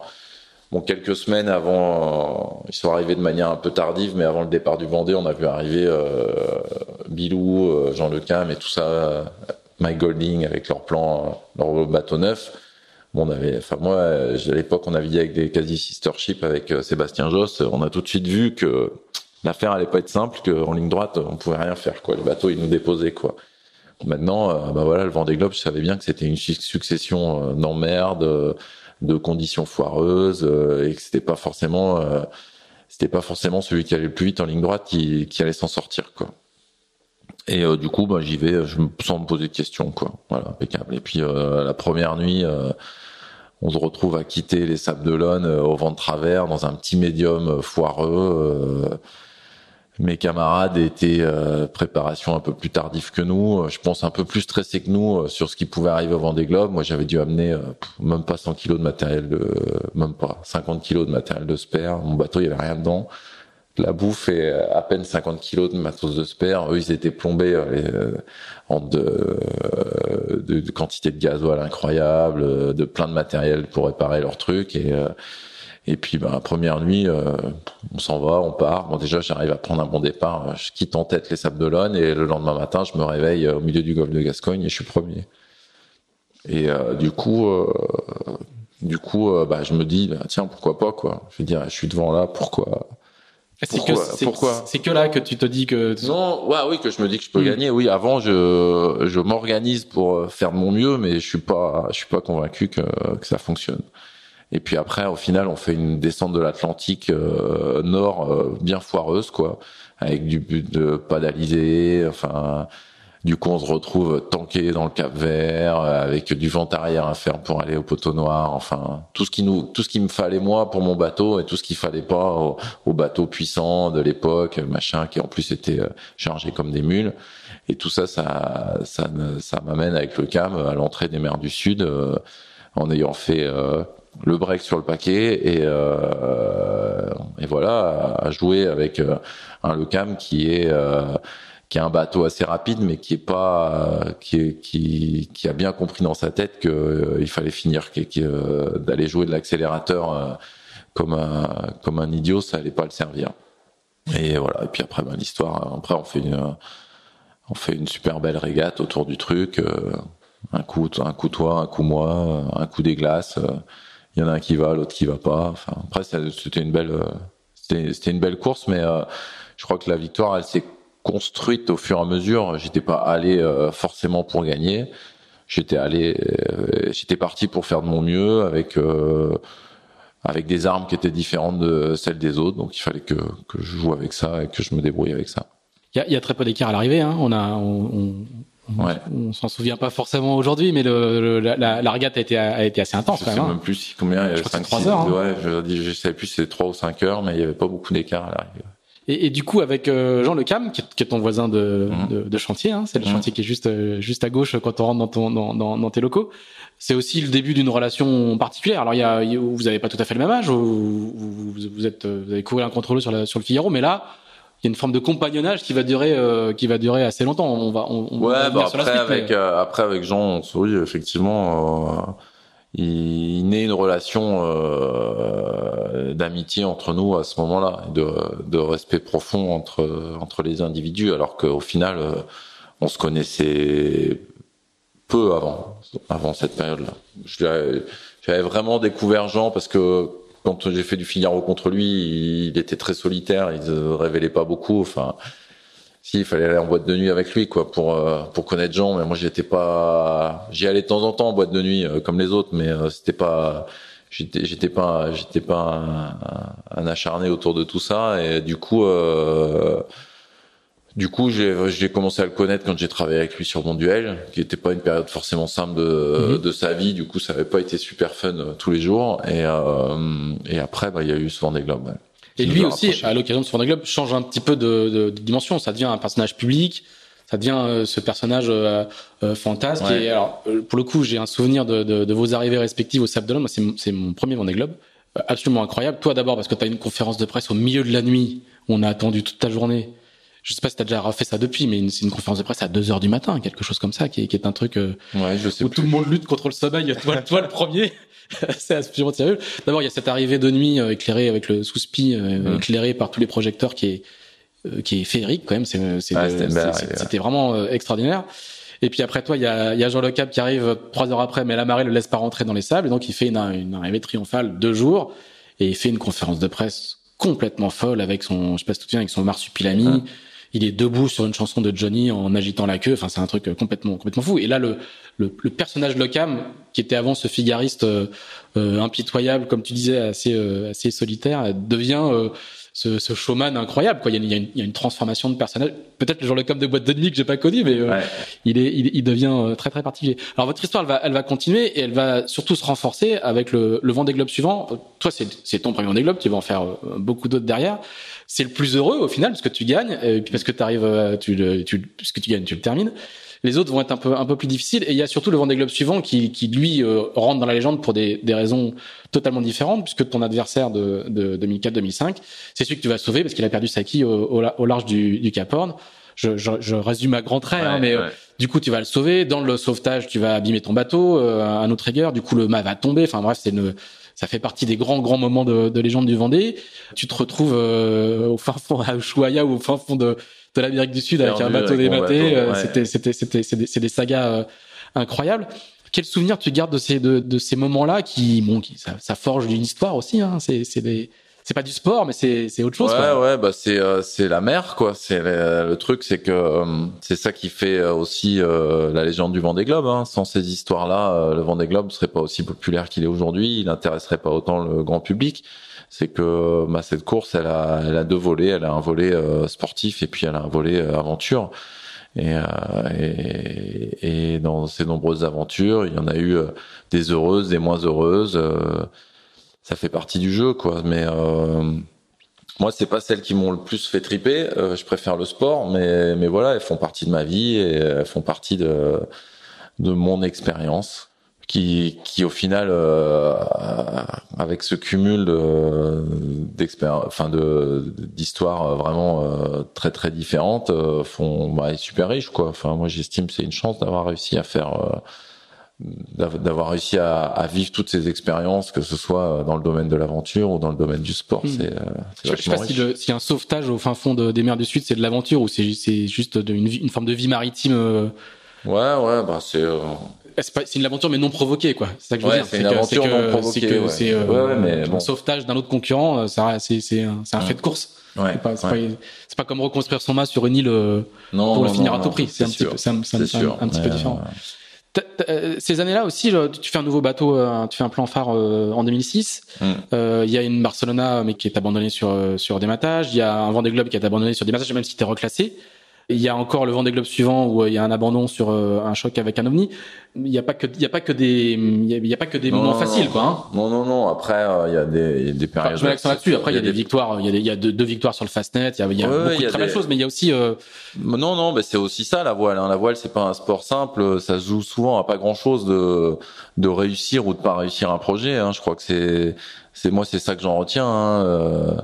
Bon, quelques semaines avant, ils sont arrivés de manière un peu tardive, mais avant le départ du Vendée, on a vu arriver euh, Bilou, Jean Lecam et tout ça Mike Golding avec leur plan, leur bateau neuf. Bon, on avait, enfin moi, à l'époque, on naviguait avec des quasi sistership avec euh, Sébastien Josse. On a tout de suite vu que l'affaire allait pas être simple, qu'en ligne droite, on pouvait rien faire, quoi. Le bateau, il nous déposait, quoi. Maintenant, euh, bah voilà, le Vendée Globe, je savais bien que c'était une succession euh, d'emmerdes, de conditions foireuses, et que c'était pas forcément, c'était pas forcément celui qui allait le plus vite en ligne droite qui, allait s'en sortir, quoi. Et euh, du coup, bah, j'y vais je, sans me poser de questions, quoi. Impeccable. Et puis euh, la première nuit, euh, on se retrouve à quitter les Sables d'Olonne au vent de travers dans un petit médium foireux. Mes camarades étaient préparation un peu plus tardive que nous. Je pense un peu plus stressés que nous sur ce qui pouvait arriver au vent des globes. Moi, j'avais dû amener même pas 100 kilos de matériel, de, même pas 50 kilos de matériel de spare. Mon bateau, il y avait rien dedans la bouffe et à peine 50 kilos de matos de spare. Eux, ils étaient plombés euh, en de, euh, de, de, quantité de gasoil incroyable, de plein de matériel pour réparer leurs trucs et euh, et puis bah, première nuit, on s'en va, on part. Bon déjà, j'arrive à prendre un bon départ. Je quitte en tête les Sables d'Olonne et le lendemain matin, je me réveille au milieu du golfe de Gascogne et je suis premier. Et du coup, du coup, bah, je me dis, bah, tiens, pourquoi pas quoi. Je veux dire, je suis devant là, pourquoi? C'est que, pourquoi? C'est que là que tu te dis que non, ouais, oui, que je me dis que je peux hmm. gagner. Oui, avant, je je m'organise pour euh, faire de mon mieux, mais je suis pas je suis pas convaincu que que ça fonctionne. Et puis après, au final, on fait une descente de l'Atlantique euh, nord euh, bien foireuse, quoi, avec du but de pas d'aliser, enfin du coup, on se retrouve tanké dans le Cap Vert euh, avec du vent arrière à faire pour aller au poteau noir. Enfin, tout ce qui nous, tout ce qui me fallait moi pour mon bateau et tout ce qu'il fallait pas au, au bateau puissant de l'époque, machin, qui en plus était euh, chargé comme des mules. Et tout ça, ça, ça, ça m'amène avec le cam à l'entrée des mers du Sud, euh, en ayant fait le break sur le paquet et, et voilà, à jouer avec un le cam qui est qui est un bateau assez rapide, mais qui est pas, qui, est, qui, qui a bien compris dans sa tête qu'il euh, fallait finir, euh, d'aller jouer de l'accélérateur euh, comme un, comme un idiot, ça allait pas le servir. Et voilà. Et puis après, ben, l'histoire. Après, on fait une, on fait une super belle régate autour du truc. un coup, un coup toi, un coup moi, un coup des glaces. Il y en a un qui va, l'autre qui va pas. Enfin, après, c'était une belle, c'était une belle course, mais je crois que la victoire, elle s'est construite au fur et à mesure. J'étais pas allé euh, forcément pour gagner. J'étais allé, euh, j'étais parti pour faire de mon mieux avec euh, avec des armes qui étaient différentes de celles des autres. Donc il fallait que, que je joue avec ça et que je me débrouille avec ça. Il y a, très peu d'écart à l'arrivée. Hein. On a, ouais. on s'en souvient pas forcément aujourd'hui, mais le, la, la, regate a été, a été assez intense. Je quand sais même, hein. même plus combien. Il y avait 5, 3 heures. Hein. Ouais, je, je sais plus, c'est 3 ou 5 heures, mais il y avait pas beaucoup d'écart à l'arrivée. Et, et, du coup, avec euh, Jean Le Cam, qui est, qui est ton voisin de, mmh. de, de chantier, hein, c'est le mmh. chantier qui est juste euh, juste à gauche quand on rentre dans, ton, dans, dans, dans tes locaux. C'est aussi le début d'une relation particulière. Alors, il y a, vous n'avez pas tout à fait le même âge, vous, vous, vous êtes, vous avez couru un contrôle sur, la, sur le Figaro, mais là, il y a une forme de compagnonnage qui va durer, euh, qui va durer assez longtemps. On va, on, on ouais, va bah après, suite, avec, mais... euh, après avec Jean, oui, effectivement il naît une relation euh, d'amitié entre nous à ce moment-là, de, de, respect profond entre entre les individus, alors qu'au final, euh, on se connaissait peu avant avant cette période-là. J'avais vraiment découvert Jean parce que quand j'ai fait du Figaro contre lui, il était très solitaire, il ne révélait pas beaucoup. Enfin, si il fallait aller en boîte de nuit avec lui quoi pour euh, pour connaître Jean mais moi j'étais pas j'y allais de temps en temps en boîte de nuit euh, comme les autres mais euh, c'était pas j'étais pas j'étais pas un, un, acharné autour de tout ça et du coup du coup j'ai commencé à le connaître quand j'ai travaillé avec lui sur mon duel qui était pas une période forcément simple de mm-hmm. de sa vie du coup ça avait pas été super fun tous les jours et et après bah il y a eu ce Vendée Globe et lui aussi, à l'occasion de ce Vendée Globe, change un petit peu de, de, de, dimension. Ça devient un personnage public. ça devient ce personnage fantasme. Et alors, pour le coup, j'ai un souvenir de, de, de, vos arrivées respectives au Sable Moi, c'est mon premier Vendée Globe, absolument incroyable. Toi d'abord parce que tu as une conférence de presse au milieu de la nuit où on a attendu toute ta journée je sais pas si t'as déjà refait ça depuis, mais c'est une conférence de presse à 2 heures du matin, quelque chose comme ça, qui est, qui est un truc euh, ouais, je sais où tout le monde lutte contre le sommeil. [laughs] Toi, toi le premier, [laughs] c'est absolument sérieux. D'abord, il y a cette arrivée de nuit euh, éclairée avec le sous-spi, euh, mm. éclairé par tous les projecteurs, qui est qui est féerique quand même. C'est c'était vraiment extraordinaire. Et puis après toi, il y a, y a Jean Le Cap qui arrive trois heures après, mais la marée le laisse pas rentrer dans les sables, et donc il fait une, une arrivée triomphale deux jours, et il fait une conférence de presse complètement folle avec son, je sais pas si tu te souviens, avec son marsupilami. Il est debout sur une chanson de Johnny en agitant la queue. Enfin, c'est un truc complètement complètement fou. Et là, le, le, le personnage Locam, qui était avant ce figariste euh, euh, impitoyable, comme tu disais, assez euh, assez solitaire, devient ce, ce, showman incroyable. Quoi. Il, y a, une, il y a une transformation de personnage. Peut-être le genre Locam de boîte de nuit que j'ai pas connu, mais il est il, il, devient très très particulier. Alors votre histoire, elle va elle va continuer et elle va surtout se renforcer avec le, le Vendée Globe suivant. Toi, c'est ton premier Vendée Globe. Tu vas en faire beaucoup d'autres derrière c'est le plus heureux au final parce que tu gagnes et puis parce que tu arrives tu le tu puisque tu gagnes tu le termines les autres vont être un peu un peu plus difficiles et il y a surtout le Vendée Globe suivant qui qui lui euh, rentre dans la légende pour des des raisons totalement différentes puisque ton adversaire de de 2004-2005 c'est celui que tu vas sauver parce qu'il a perdu sa quille au, au, large du, du Cap Horn je, je, je, résume à grands traits, hein, mais euh, du coup tu vas le sauver. Dans le sauvetage, tu vas abîmer ton bateau, euh, un autre rigueur. Du coup le mât va tomber. Enfin bref, c'est une ça fait partie des grands grands moments de, de légende du Vendée. Tu te retrouves euh, au fin fond à Ushuaia ou au fin fond de, de l'Amérique du Sud avec un bateau dématé. Euh, c'était c'était c'était c'est des, des, sagas euh, incroyables. Quel souvenir tu gardes de ces de, de ces moments-là qui bon qui ça, ça forge une histoire aussi. Hein. C'est c'est des c'est pas du sport, mais c'est c'est autre chose. Ouais, ouais, bah c'est euh, c'est la mer, quoi. C'est le, truc, c'est que euh, c'est ça qui fait euh, aussi la légende du Vendée Globe. Hein. Sans ces histoires-là, le Vendée Globe serait pas aussi populaire qu'il est aujourd'hui. Il n'intéresserait pas autant le grand public. C'est que bah, cette course, elle a elle a deux volets. Elle a un volet sportif et puis elle a un volet aventure. Et, et, et, dans ces nombreuses aventures, il y en a eu des heureuses, des moins heureuses ça fait partie du jeu, quoi. Mais euh, moi, c'est pas celles qui m'ont le plus fait triper. Euh, je préfère le sport, mais mais voilà, elles font partie de ma vie et elles font partie de de mon expérience. Qui, qui au final, euh, avec ce cumul d'expérience, enfin de d'histoires vraiment euh, très très différentes, euh, font bah, super riches quoi. Enfin moi j'estime c'est une chance d'avoir réussi à faire d'avoir réussi à, à, vivre toutes ces expériences, que ce soit dans le domaine de l'aventure ou dans le domaine du sport. Hmm. C'est, euh, je sais pas si, le, si un sauvetage au fin fond de, des mers du Sud, c'est de l'aventure ou c'est, c'est juste de, une, une, forme de vie maritime. Euh... Ouais, ouais, bah c'est. Euh... C'est, une aventure mais non provoquée quoi. C'est ça que je veux ouais, dire. C'est une aventure que, non provoquée. C'est, euh, ouais, mais bon. un sauvetage d'un autre concurrent, euh, ça, c'est, c'est un, c'est un fait de course. Ouais, c'est pas, c'est pas, pas, comme reconstruire son mât sur une île non, pour non, le finir non, à tout prix. C'est, un, petit peu, c'est un, un, un, un, petit peu différent. Euh, ces années-là aussi, tu fais un nouveau bateau, euh, tu fais un plan phare euh, en 2006. Mm. Il y a une Barcelona mais qui est abandonnée sur sur dématage. Il y a un Vendée Globe qui est abandonné sur dématage, même si t'es reclassé. Il y a encore le Vendée Globe suivant où il y a un abandon sur un choc avec un ovni il n'y a pas que il y a pas que des il y a, pas que des moments faciles quoi hein. non non non après euh, il y a des des périodes enfin, je mets l'accent là-dessus après il y a, des, victoires il y a il y a deux, deux, victoires sur le fastnet il y a, il y a ouais, beaucoup y a de très belles choses mais il y a aussi euh... non non mais c'est aussi ça la voile hein. la voile c'est pas un sport simple ça se joue souvent à pas grand chose de de réussir ou de pas réussir un projet hein. je crois que c'est c'est moi c'est ça que j'en retiens hein.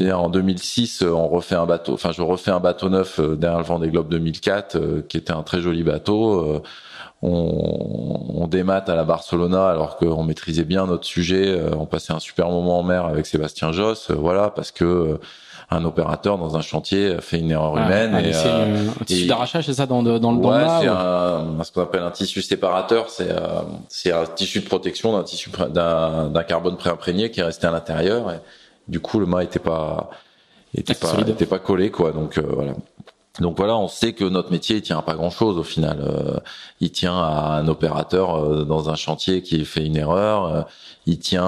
Euh, en 2006, on refait un bateau. Enfin, je refais un bateau neuf euh, derrière le Vendée Globe 2004, euh, qui était un très joli bateau on, on démate à la Barcelona alors qu'on maîtrisait bien notre sujet. Euh, on passait un super moment en mer avec Sébastien Josse, euh, voilà, parce que euh, un opérateur dans un chantier fait une erreur humaine. et, c'est un tissu d'arrachage, c'est ça dans, dans le ouais, c'est un, ce qu'on appelle un tissu séparateur. C'est c'est un tissu de protection d'un tissu d'un, d'un carbone préimprégné qui est resté à l'intérieur. Et du coup, le mât était pas était pas était pas collé quoi. Donc voilà. Donc voilà, on sait que notre métier il tient à pas grand chose au final. Euh, il tient à un opérateur euh, dans un chantier qui fait une erreur. Euh, il tient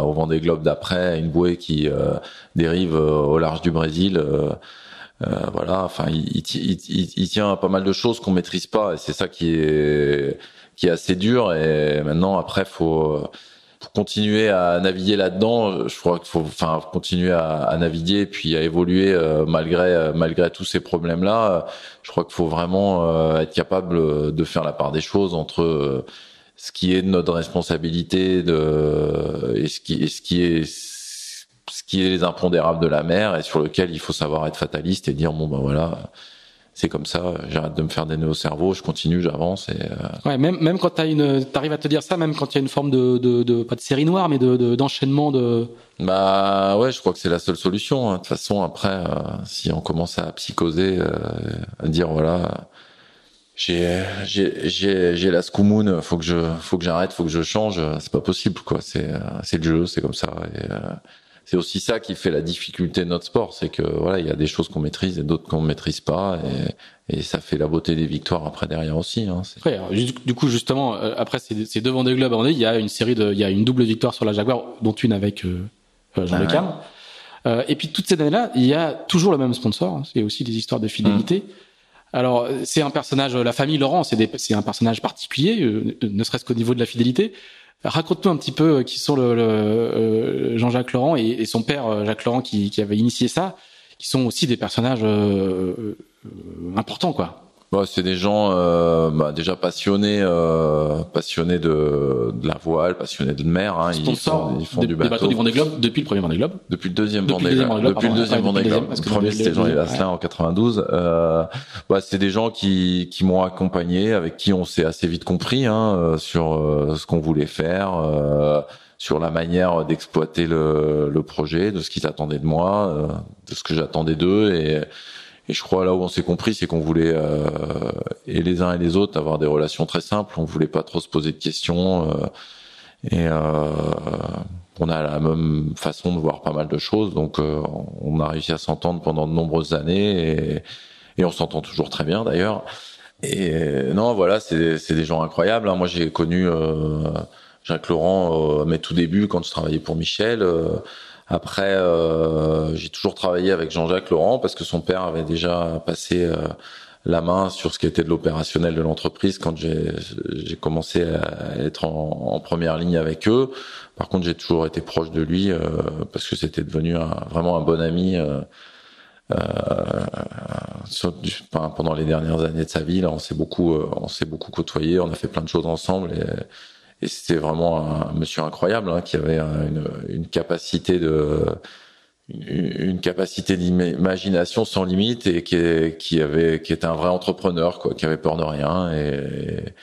au vent des globes d'après une bouée qui dérive au large du Brésil. voilà, enfin, il, il, il, tient à pas mal de choses qu'on maîtrise pas et c'est ça qui est qui est assez dur. Et maintenant, après, faut pour continuer à naviguer là-dedans, je crois qu'il faut, enfin, continuer à, à, naviguer puis à évoluer malgré malgré tous ces problèmes-là. Je crois qu'il faut vraiment être capable de faire la part des choses entre ce qui est de notre responsabilité de et ce qui ce qui est ce qui est les impondérables de la mer et sur lequel il faut savoir être fataliste et dire bon ben voilà c'est comme ça j'arrête de me faire des nœuds au cerveau je continue j'avance et euh... ouais même même quand t'as une t'arrives à te dire ça même quand il y a une forme de, de, de pas de série noire mais de d'enchaînement de, bah ouais je crois que c'est la seule solution hein. de toute façon après euh, si on commence à psychoser euh, à dire voilà j'ai j'ai j'ai j'ai la scoumoun faut que je faut que j'arrête faut que je change c'est pas possible quoi c'est c'est le jeu c'est comme ça et euh, c'est aussi ça qui fait la difficulté de notre sport, c'est que voilà, il y a des choses qu'on maîtrise et d'autres qu'on ne maîtrise pas, et, et, ça fait la beauté des victoires après derrière aussi. Hein, du coup, justement, euh, après ces, deux Vendée Globe il y a une série de, il y a une double victoire sur la Jaguar, dont une avec euh, euh Jean ah, Le Cam. Euh, et puis toutes ces années-là, il y a toujours le même sponsor. Hein, c'est aussi des histoires de fidélité. Mmh. Alors, c'est un personnage, la famille Laurent, c'est un personnage particulier, ne serait-ce qu'au niveau de la fidélité. Raconte-nous un petit peu euh, qui sont le, euh, Jean-Jacques Laurent et, son père euh, Jacques Laurent qui, qui, avait initié ça, qui sont aussi des personnages importants, quoi. Bah, c'est des gens euh, bah, déjà passionnés, euh, passionnés de, de, la voile, passionnés de mer. Hein. Ils, font, ils font du bateau. bateaux du Vendée Globe depuis le premier Vendée Globe. Depuis le deuxième Vendée Globe. Depuis le deuxième Vendée Globe. Le premier c'était Jean Lasselin en 92. Euh, bah, c'est des gens qui, qui m'ont accompagné, avec qui on s'est assez vite compris hein, euh, sur euh, ce qu'on voulait faire. Euh, sur la manière d'exploiter le, le, projet, de ce qu'ils attendaient de moi, de ce que j'attendais d'eux et et je crois là où on s'est compris, c'est qu'on voulait euh, et les uns et les autres avoir des relations très simples. On voulait pas trop se poser de questions euh, et euh, on a la même façon de voir pas mal de choses. Donc euh, on a réussi à s'entendre pendant de nombreuses années et, et on s'entend toujours très bien d'ailleurs. Et non, voilà, c'est des gens incroyables. Hein. Moi, j'ai connu euh, Jacques Laurent à mes tout débuts quand je travaillais pour Michel. Après, euh, j'ai toujours travaillé avec Jean-Jacques Laurent parce que son père avait déjà passé euh, la main sur ce qui était de l'opérationnel de l'entreprise quand j'ai commencé à être en, première ligne avec eux. Par contre, j'ai toujours été proche de lui euh, parce que c'était devenu un, vraiment un bon ami. Euh, euh sur, pendant les dernières années de sa vie, là, on s'est beaucoup, on s'est beaucoup côtoyé, on a fait plein de choses ensemble et et c'était vraiment un monsieur incroyable hein, qui avait une, une, capacité de une capacité d'imagination sans limite et qui, qui avait qui était un vrai entrepreneur quoi qui avait peur de rien et,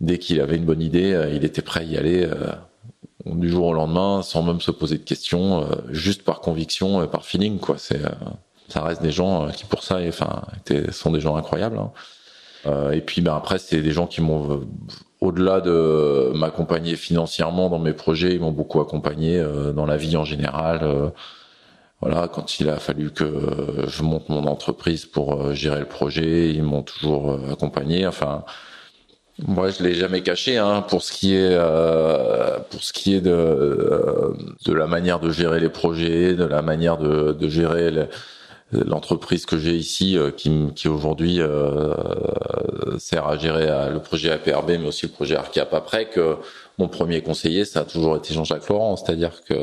dès qu'il avait une bonne idée euh, il était prêt à y aller euh, du jour au lendemain sans même se poser de questions euh, juste par conviction et par feeling quoi c'est ça reste des gens qui pour ça enfin sont des gens incroyables hein. et puis ben après c'est des gens qui m'ont au-delà de m'accompagner financièrement dans mes projets, ils m'ont beaucoup accompagné euh, dans la vie en général. Euh, voilà, quand il a fallu que je monte mon entreprise pour euh, gérer le projet, ils m'ont toujours accompagné. Enfin, moi, je l'ai jamais caché. Hein, pour ce qui est pour ce qui est de de la manière de gérer les projets, de la manière de, de gérer les, l'entreprise que j'ai ici euh, qui, qui aujourd'hui euh, sert à gérer euh, le projet APRB mais aussi le projet ARCAP après que mon premier conseiller ça a toujours été Jean-Jacques Laurent. C'est-à-dire que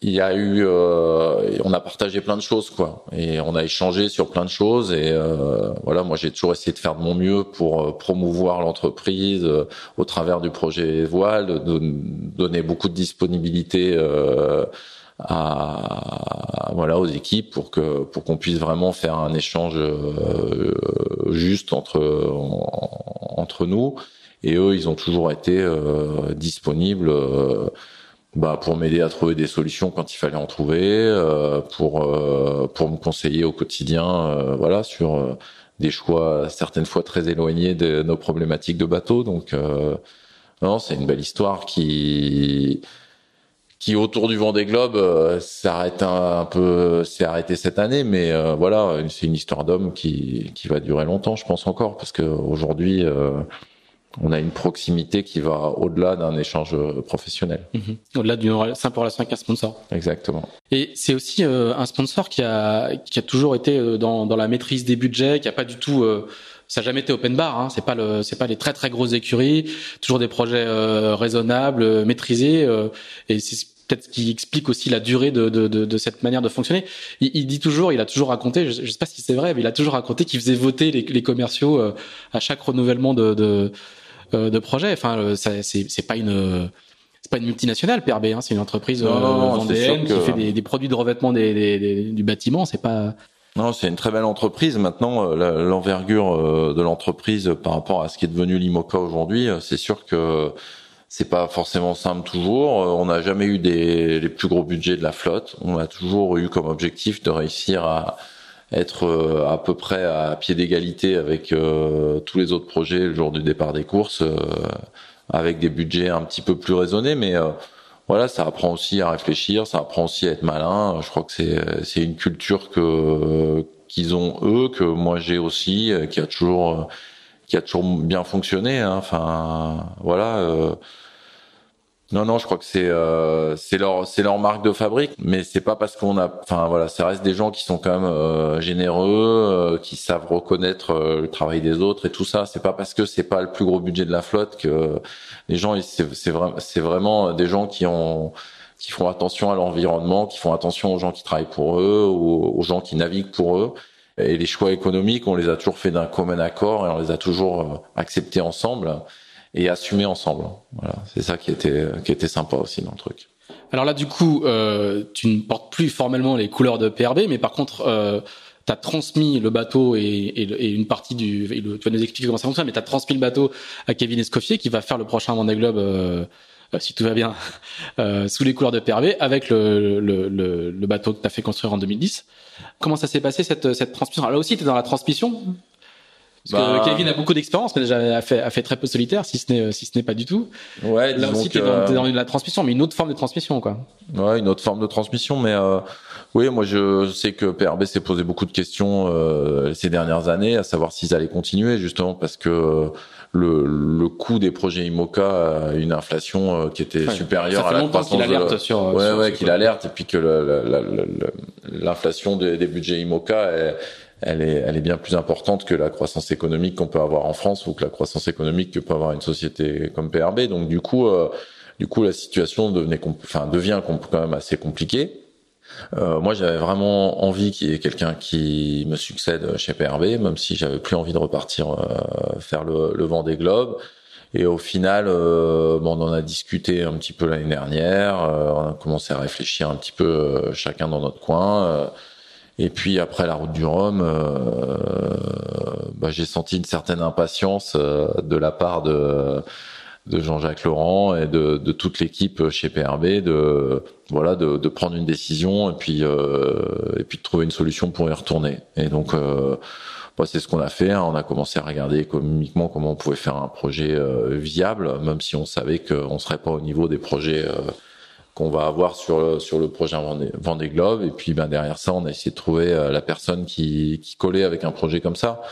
il y a eu euh, on a partagé plein de choses quoi. Et on a échangé sur plein de choses et euh, voilà moi j'ai toujours essayé de faire de mon mieux pour promouvoir l'entreprise au travers du projet voile de, donner beaucoup de disponibilité euh, à, voilà aux équipes pour que pour qu'on puisse vraiment faire un échange euh, juste entre entre nous. Et eux ils ont toujours été euh, disponibles euh, bah, pour m'aider à trouver des solutions quand il fallait en trouver euh, pour pour me conseiller au quotidien voilà sur des choix certaines fois très éloignés de nos problématiques de bateau. Donc non c'est une belle histoire qui qui autour du Vendée Globe euh, s'arrête un, un, peu, s'est arrêté cette année, mais euh, voilà, c'est une histoire d'homme qui qui va durer longtemps, je pense encore, parce que aujourd'hui, euh, on a une proximité qui va au-delà d'un échange professionnel. Mhm. Au-delà d'une simple relation avec un sponsor. Exactement. Et c'est aussi euh, un sponsor qui a qui a toujours été euh, dans, dans la maîtrise des budgets, qui a pas du tout euh, ça n'a jamais été open bar. Hein. C'est pas le, c'est pas les très très grosses écuries. Toujours des projets raisonnables, maîtrisés. et c'est peut-être ce qui explique aussi la durée de, de, de, de cette manière de fonctionner. Il, il, dit toujours, il a toujours raconté, je, je sais pas si c'est vrai, mais il a toujours raconté qu'il faisait voter les, les commerciaux à chaque renouvellement de, de, euh, de projets. Enfin, euh, c'est c'est pas une c'est pas une multinationale PRB, hein, c'est une entreprise non, non, euh, qui fait des, des, produits de revêtement des, des, du bâtiment. C'est pas non, c'est une très belle entreprise. Maintenant, l'envergure de l'entreprise par rapport à ce qui est devenu l'IMOCA aujourd'hui, c'est sûr que c'est pas forcément simple toujours. On n'a jamais eu des, les plus gros budgets de la flotte. On a toujours eu comme objectif de réussir à, être euh, à peu près à pied d'égalité avec euh, tous les autres projets le jour du départ des courses, euh, avec des budgets un petit peu plus raisonnés, mais voilà, ça apprend aussi à réfléchir, ça apprend aussi à être malin. Je crois que c'est c'est une culture que qu'ils ont eux, que moi j'ai aussi, qui a toujours qui a toujours bien fonctionné. Hein. Enfin, voilà. Non, non, je crois que c'est euh, c'est leur c'est leur marque de fabrique, mais c'est pas parce qu'on a, enfin voilà, ça reste des gens qui sont quand même euh, généreux, euh, qui savent reconnaître euh, le travail des autres et tout ça. C'est pas parce que c'est pas le plus gros budget de la flotte que les gens, c'est c'est vraiment des gens qui ont qui font attention à l'environnement, qui font attention aux gens qui travaillent pour eux, aux, aux gens qui naviguent pour eux. Et les choix économiques, on les a toujours fait d'un commun accord et on les a toujours acceptés ensemble et assumer ensemble. Voilà, c'est ça qui était qui était sympa aussi dans le truc. Alors là, du coup, euh, tu ne portes plus formellement les couleurs de PRB, mais par contre, euh, tu as transmis le bateau et, une partie du. Tu vas nous expliquer comment ça fonctionne, mais tu as transmis le bateau à Kevin Escoffier qui va faire le prochain Vendée Globe. Euh, euh si tout va bien, [laughs] euh, sous les couleurs de PRB, avec le, le, le, le bateau que tu as fait construire en 2010. Comment ça s'est passé cette, cette transmission Alors Là aussi, tu es dans la transmission parce que bah, Kevin a beaucoup d'expérience, mais déjà a fait, a fait très peu solitaire, si ce n'est si ce n'est pas du tout. Ouais. Là aussi, t'es dans, es dans la transmission, mais une autre forme de transmission, quoi. Ouais, une autre forme de transmission, mais euh, oui, moi je sais que PRB s'est posé beaucoup de questions euh, ces dernières années, à savoir s'ils allaient continuer, justement parce que le, le coût des projets IMOCA une inflation euh, qui était supérieure à la croissance. Qu'il alerte sur, ouais, ouais, qu'il alerte, et puis que l'inflation des, des budgets IMOCA est elle est, elle est bien plus importante que la croissance économique qu'on peut avoir en France ou que la croissance économique que peut avoir une société comme PRB. Donc du coup, euh, du coup, la situation devenait, enfin, devient quand même assez compliquée. Euh, moi, j'avais vraiment envie qu'il y ait quelqu'un qui me succède chez PRB, même si j'avais plus envie de repartir euh, faire le, le vent des globes. Et au final, euh, bon, on en a discuté un petit peu l'année dernière. Euh, on a commencé à réfléchir un petit peu euh, chacun dans notre coin. Et puis après la route du Rhum, euh, bah, j'ai senti une certaine impatience euh, de la part de, de Jean-Jacques Laurent et de, de toute l'équipe chez PRB de voilà de, de, prendre une décision et puis euh, et puis de trouver une solution pour y retourner. Et donc euh, bah, c'est ce qu'on a fait. Hein. On a commencé à regarder économiquement comment on pouvait faire un projet euh, viable, même si on savait qu'on serait pas au niveau des projets qu'on va avoir sur sur le projet Vendée Globe et puis ben derrière ça on a essayé de trouver euh, la personne qui qui collait avec un projet comme ça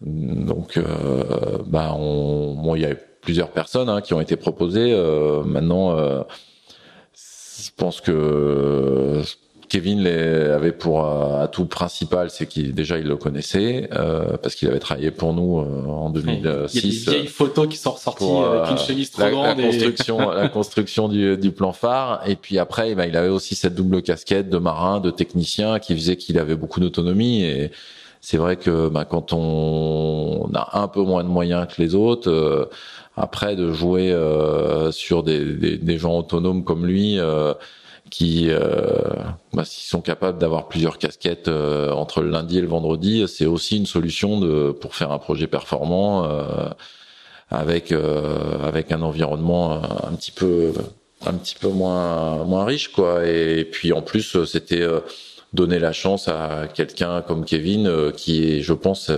donc euh, ben on bon il y a plusieurs personnes hein, qui ont été proposées euh, maintenant euh, je pense que Kevin les avait pour euh, atout principal, c'est qu'il déjà il le connaissait euh, parce qu'il avait travaillé pour nous euh, en 2006. Il y a des vieilles photos qui sont ressorties avec une chemise trop la, grande. La construction, [laughs] la construction du, du, plan phare. Et puis après, eh ben, il avait aussi cette double casquette de marin, de technicien, qui faisait qu'il avait beaucoup d'autonomie. Et c'est vrai que ben, quand on, a un peu moins de moyens que les autres, après de jouer sur des, des, des, gens autonomes comme lui qui euh, bah, s'ils sont capables d'avoir plusieurs casquettes euh, entre le lundi et le vendredi, c'est aussi une solution de pour faire un projet performant euh, avec euh, avec un environnement un petit peu un petit peu moins moins riche quoi. Et, puis en plus c'était euh, donner la chance à quelqu'un comme Kevin qui est, je pense,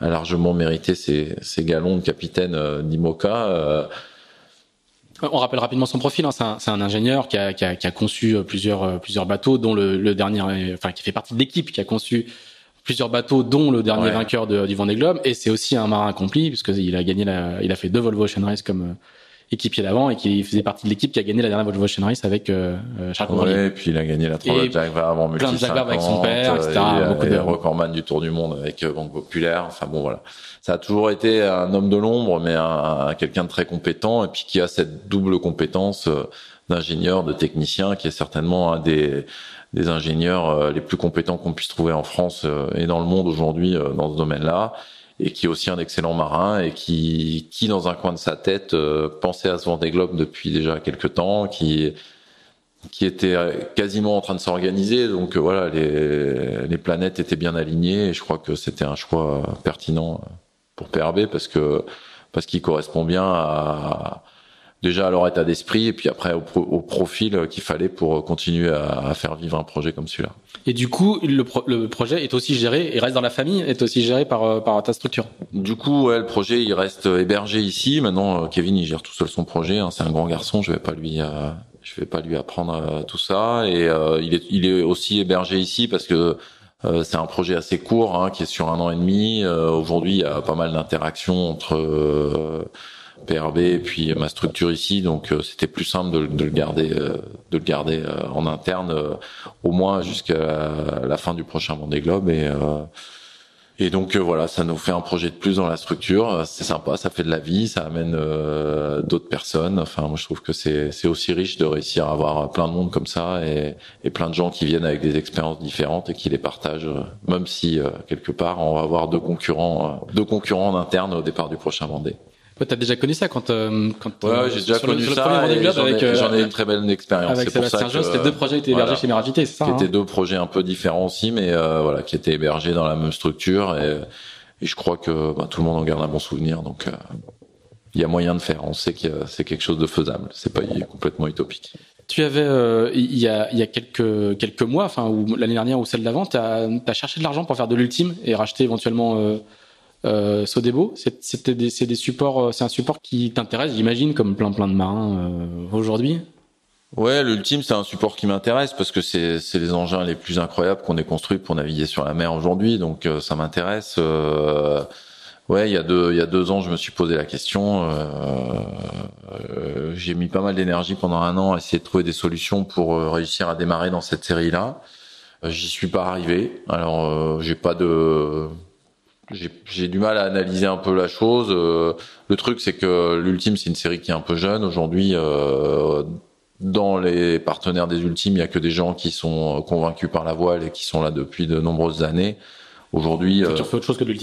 a largement mérité ses, ses galons de capitaine d'Imoca on rappelle rapidement son profil. Hein. C'est un, un, ingénieur qui a, qui, a, qui a, conçu euh, plusieurs, euh, plusieurs bateaux, dont le, le dernier, enfin qui fait partie de l'équipe qui a conçu plusieurs bateaux, dont le dernier vainqueur de, du Vendée Globe. Et c'est aussi un marin accompli puisqu'il a gagné, la, il a fait deux Volvo Ocean Race comme équipier d'avant et qui faisait partie de l'équipe qui a gagné la dernière Volvo Ocean Race avec euh, Charles Ouais, et puis il a gagné la 3 Jaguar avant multi plein de Jaguar avec son père, etc. Il, beaucoup de recordman du Tour du Monde avec Banque Populaire. Enfin bon voilà, ça a toujours été un homme de l'ombre, mais un, quelqu'un de très compétent et puis qui a cette double compétence d'ingénieur, de technicien, qui est certainement un des des ingénieurs euh, les plus compétents qu'on puisse trouver en France euh, et dans le monde aujourd'hui euh, dans ce domaine-là et qui est aussi un excellent marin et qui, qui dans un coin de sa tête pensait à ce Vendée Globe depuis déjà quelques temps, qui qui était quasiment en train de s'organiser. Donc voilà, les, les planètes étaient bien alignées et je crois que c'était un choix pertinent pour PRB parce que parce qu'il correspond bien à, déjà à leur état d'esprit et puis après au, profil qu'il fallait pour continuer à, faire vivre un projet comme celui-là. Et du coup, le, projet est aussi géré, et reste dans la famille, est aussi géré par, euh, par ta structure? Du coup, ouais, le projet il reste hébergé ici. Maintenant, euh, Kevin il gère tout seul son projet. Hein. C'est un grand garçon, je vais pas lui euh, je vais pas lui apprendre tout ça. Et il est il est aussi hébergé ici parce que c'est un projet assez court, hein, qui est sur un an et demi. Aujourd'hui, il y a pas mal d'interactions entre PRB et puis ma structure ici, donc euh, c'était plus simple de, de, le garder, euh, de le garder euh, en interne, au moins jusqu'à la, fin du prochain Vendée Globe et et donc voilà, ça nous fait un projet de plus dans la structure. C'est sympa, ça fait de la vie, ça amène d'autres personnes. Enfin, moi je trouve que c'est aussi riche de réussir à avoir plein de monde comme ça et, et plein de gens qui viennent avec des expériences différentes et qui les partagent. Même si quelque part on va avoir deux concurrents, deux concurrents en interne au départ du prochain Vendée. Ouais, t'as déjà connu ça quand euh, quand ouais, euh, j'ai déjà connu ça. J'en ai, euh, ai, une très belle expérience. Avec Sébastien Josse, c'était deux projets qui étaient hébergés chez Meravité, c'est ça Qui étaient hein deux projets un peu différents aussi, mais euh, voilà, qui étaient hébergés dans la même structure et, et je crois que bah, tout le monde en garde un bon souvenir, donc il y a moyen de faire. On sait que c'est quelque chose de faisable. C'est pas complètement utopique. Tu avais il y a il y a quelques quelques mois, enfin ou l'année dernière ou celle d'avant, t'as as cherché de l'argent pour faire de l'ultime et racheter éventuellement euh, Sodebo, c'était des, c'est des supports, euh, c'est un support qui t'intéresse, j'imagine, comme plein plein de marins euh, aujourd'hui? Ouais, l'ultime, c'est un support qui m'intéresse parce que c'est c'est les engins les plus incroyables qu'on ait construits pour naviguer sur la mer aujourd'hui, donc euh, ça m'intéresse. Euh, ouais, il y a deux il y a deux ans, je me suis posé la question. j'ai mis pas mal d'énergie pendant un an à essayer de trouver des solutions pour réussir à démarrer dans cette série-là. J'y suis pas arrivé. Alors, j'ai pas de j'ai du mal à analyser un peu la chose. Euh, le truc, c'est que l'Ultime, c'est une série qui est un peu jeune. Aujourd'hui, euh, dans les partenaires des Ultimes, il y a que des gens qui sont convaincus par la voile et qui sont là depuis de nombreuses années. Aujourd'hui, euh,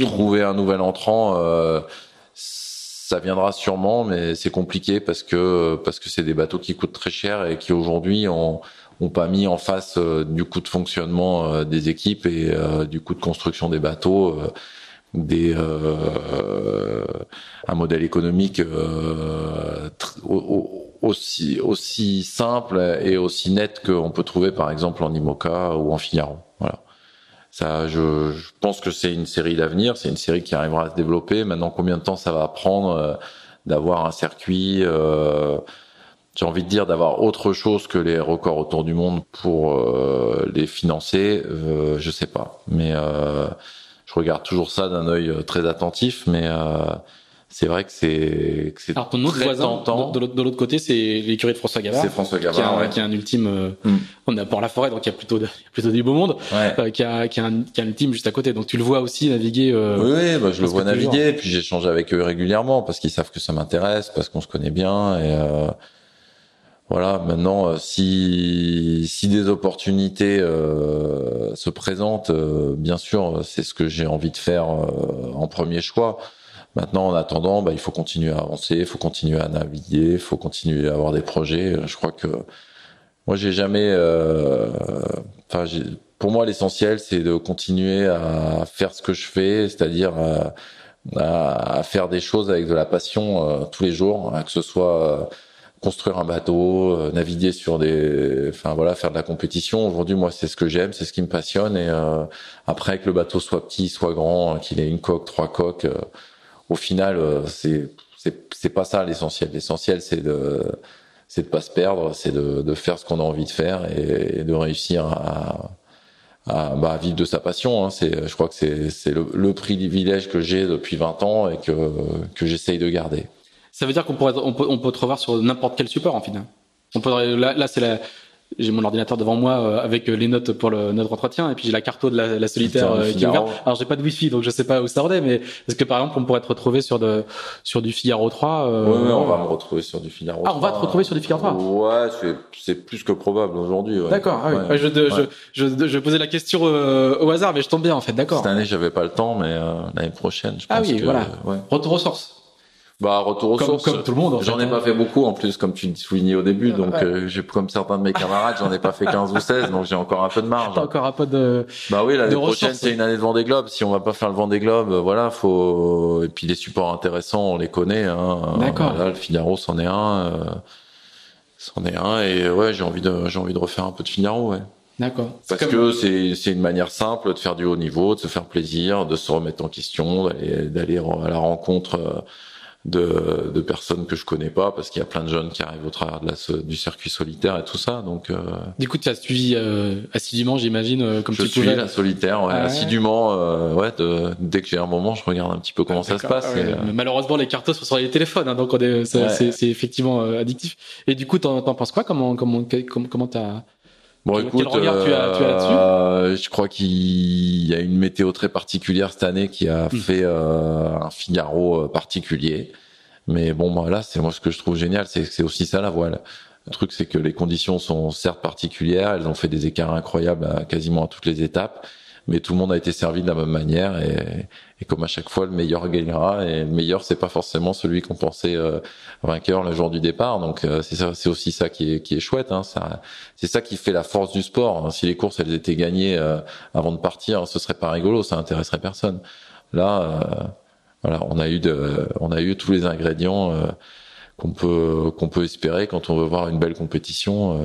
trouver un nouvel entrant, euh, ça viendra sûrement, mais c'est compliqué parce que parce que c'est des bateaux qui coûtent très cher et qui aujourd'hui ont ont pas mis en face du coût de fonctionnement des équipes et du coût de construction des bateaux des euh, un modèle économique euh, aussi aussi simple et aussi net qu'on peut trouver par exemple en Imoca ou en Figaro. Voilà. Ça, je, je pense que c'est une série d'avenir, c'est une série qui arrivera à se développer. Maintenant, combien de temps ça va prendre euh, d'avoir un circuit euh, j'ai envie de dire d'avoir autre chose que les records autour du monde pour euh, les financer, je sais pas. Mais je regarde toujours ça d'un œil euh, très attentif, mais euh, c'est vrai que c'est c'est Alors ton autre voisin de, de l'autre côté, c'est l'écurie de François Gavard. C'est François Gavard, qui, a, un ultime. Euh, mm. On est à Port-la-Forêt, donc il y a plutôt plutôt du beau monde. qui a qui a un qui a un ultime juste à côté, donc tu le vois aussi naviguer. oui, oui bah, je le vois naviguer, puis j'échange avec eux régulièrement parce qu'ils savent que ça m'intéresse, parce qu'on se connaît bien et voilà, maintenant, euh, si, si des opportunités euh, se présentent, euh, bien sûr, c'est ce que j'ai envie de faire en premier choix. Maintenant, en attendant, bah, il faut continuer à avancer, il faut continuer à naviguer, il faut continuer à avoir des projets. Je crois que moi, j'ai jamais. Enfin, pour moi, l'essentiel, c'est de continuer à faire ce que je fais, c'est-à-dire à, à, faire des choses avec de la passion tous les jours, hein, que ce soit construire un bateau, euh, naviguer sur des, enfin voilà, faire de la compétition. Aujourd'hui, moi, c'est ce que j'aime, c'est ce qui me passionne. Et euh, après que le bateau soit petit, soit grand, qu'il ait une coque, trois coques, euh, au final, c'est c'est c'est pas ça l'essentiel. L'essentiel, c'est de c'est de pas se perdre, c'est de de faire ce qu'on a envie de faire et, de réussir à à, bah, vivre de sa passion. Hein. C'est, je crois que c'est, c'est le, le privilège que j'ai depuis 20 ans et que, que j'essaye de garder. Ça veut dire qu'on pourrait, on peut, on peut te revoir sur n'importe quel support en final. On peut, là, là c'est la, j'ai mon ordinateur devant moi euh, avec euh, les notes pour le, notre entretien et puis j'ai la carte de la, la solitaire euh, qui est ouverte. Alors j'ai pas de wifi donc je sais pas où ça en est mais est-ce que par exemple on pourrait te retrouver sur de sur du Figaro 3 euh... ouais, on va me retrouver sur du Figaro 3. Ah on va te retrouver sur du Figaro 3. Ouais, c'est plus que probable aujourd'hui ouais. D'accord, ah oui. je, je, je, je, posais la question au hasard mais je tombe bien en fait, d'accord. Cette année, j'avais pas le temps mais l'année prochaine, je ah pense Ah oui, que, voilà. Retour aux sources. Bah retour aux comme, sources. Comme tout le monde. J'en ai pas fait beaucoup en plus, comme tu le soulignais au début. Donc euh, j'ai comme certains de mes camarades, j'en ai pas fait 15 ou 16, donc j'ai encore un peu de [laughs] marge. T'as encore un peu de. Bah oui, l'année prochaine c'est une année de Vendée Globe. Si on va pas faire le Vendée Globe, voilà, faut. Et puis les supports intéressants, on les connaît. Hein. D'accord. Voilà, le Figaro, c'en est un. Euh... C'en est un. Et ouais, j'ai envie de j'ai envie de refaire un peu de Figaro, ouais. D'accord. Parce comme... que c'est c'est une manière simple de faire du haut niveau, de se faire plaisir, de se remettre en question, d'aller d'aller à la rencontre de, de personnes que je connais pas parce qu'il y a plein de jeunes qui arrivent au travers de la, du circuit solitaire et tout ça donc euh... du coup tu as suivi euh, assidûment j'imagine euh, comme je tu suis pouvais. la solitaire ouais, Ah ouais. assidûment euh, ouais de, dès que j'ai un moment je regarde un petit peu comment ça se passe Ah ouais. et, euh, malheureusement les cartos sont sur les téléphones hein, donc on est c'est c'est effectivement euh, addictif. Et du coup t'en t'en penses quoi? Comment comment comment comment t'as Bon, écoute, regard tu as- tu as là-dessus euh, je crois qu'il y a une météo très particulière cette année qui a Mm. fait euh, un Figaro euh, particulier. Mais bon, bah, là, c'est moi ce que je trouve génial, c'est c'est aussi ça la voile. Le truc, c'est que les conditions sont certes particulières, elles ont fait des écarts incroyables à quasiment à toutes les étapes, mais tout le monde a été servi de la même manière et, et comme à chaque fois, le meilleur gagnera et le meilleur, c'est pas forcément celui qu'on pensait euh, vainqueur le jour du départ. Donc euh, c'est ça, c'est aussi ça qui est qui est chouette. Hein, ça, c'est ça qui fait la force du sport. hein. Si les courses elles étaient gagnées euh, avant de partir, ce serait pas rigolo, ça intéresserait personne. Là, euh, voilà, on a eu de, on a eu tous les ingrédients euh, qu'on peut qu'on peut espérer quand on veut voir une belle compétition.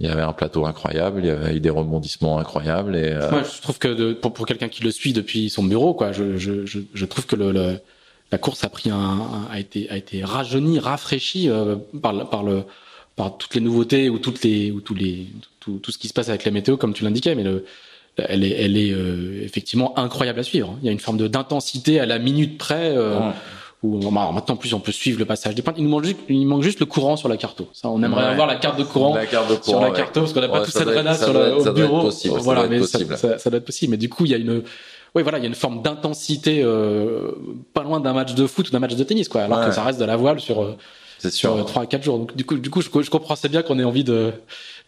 Il y avait un plateau incroyable, il y avait eu des rebondissements incroyables et euh, Moi, je trouve que de, pour, pour quelqu'un qui le suit depuis son bureau, quoi, je, je, je, je trouve que le, le- la course a pris un, un- a été a été rajeunie, rafraîchie euh, par le- par le par toutes les nouveautés ou toutes les ou tous les tout, tout ce qui se passe avec la météo, comme tu l'indiquais, mais le elle est elle est euh, effectivement incroyable à suivre. Il y a une forme de d'intensité à la minute près. Euh, Ouais. Où, alors maintenant en plus on peut suivre le passage des pointes. Il nous manque juste, il manque juste le courant sur la carte. Ça, on aimerait Ouais. avoir la carte de courant la carte de sur la ouais. carte parce qu'on n'a pas Ouais, tout ça cette ça sur le au ça bureau. possible, ça voilà, doit mais ça, possible. ça, ça doit être possible. Mais du coup, il y a une, oui, voilà, il y a une forme d'intensité euh, pas loin d'un match de foot ou d'un match de tennis, quoi. Alors que ça reste de la voile sur euh, c'est sur sûr. trois à quatre jours. Donc du coup, du coup, je, je comprends assez bien qu'on ait envie de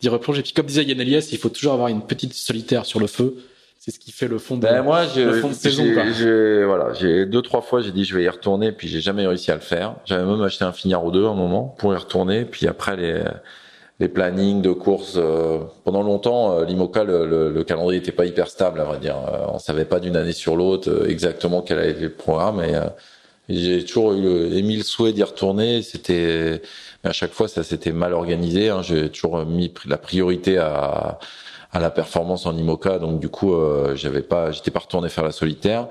d'y replonger. Puis comme disait Yann Elias, il faut toujours avoir une petite solitaire sur le feu. C'est ce qui fait le fond de. Ben moi, j'ai, le fond de saison, j'ai- voilà, j'ai deux trois fois, j'ai dit je vais y retourner, puis j'ai jamais réussi à le faire. J'avais même acheté un Figaro 2 à un moment pour y retourner, puis après les les plannings de courses euh, pendant longtemps, euh, l'IMOCA le, le, le calendrier était pas hyper stable à vrai dire. Euh, on savait pas d'une année sur l'autre exactement quel allait le programme et, j'ai toujours eu émis le souhait d'y retourner. C'était mais à chaque fois ça s'était mal organisé. Hein. J'ai toujours mis la priorité à à la performance en IMOCA, donc du coup, euh, j'avais pas, j'étais pas retourné faire la solitaire.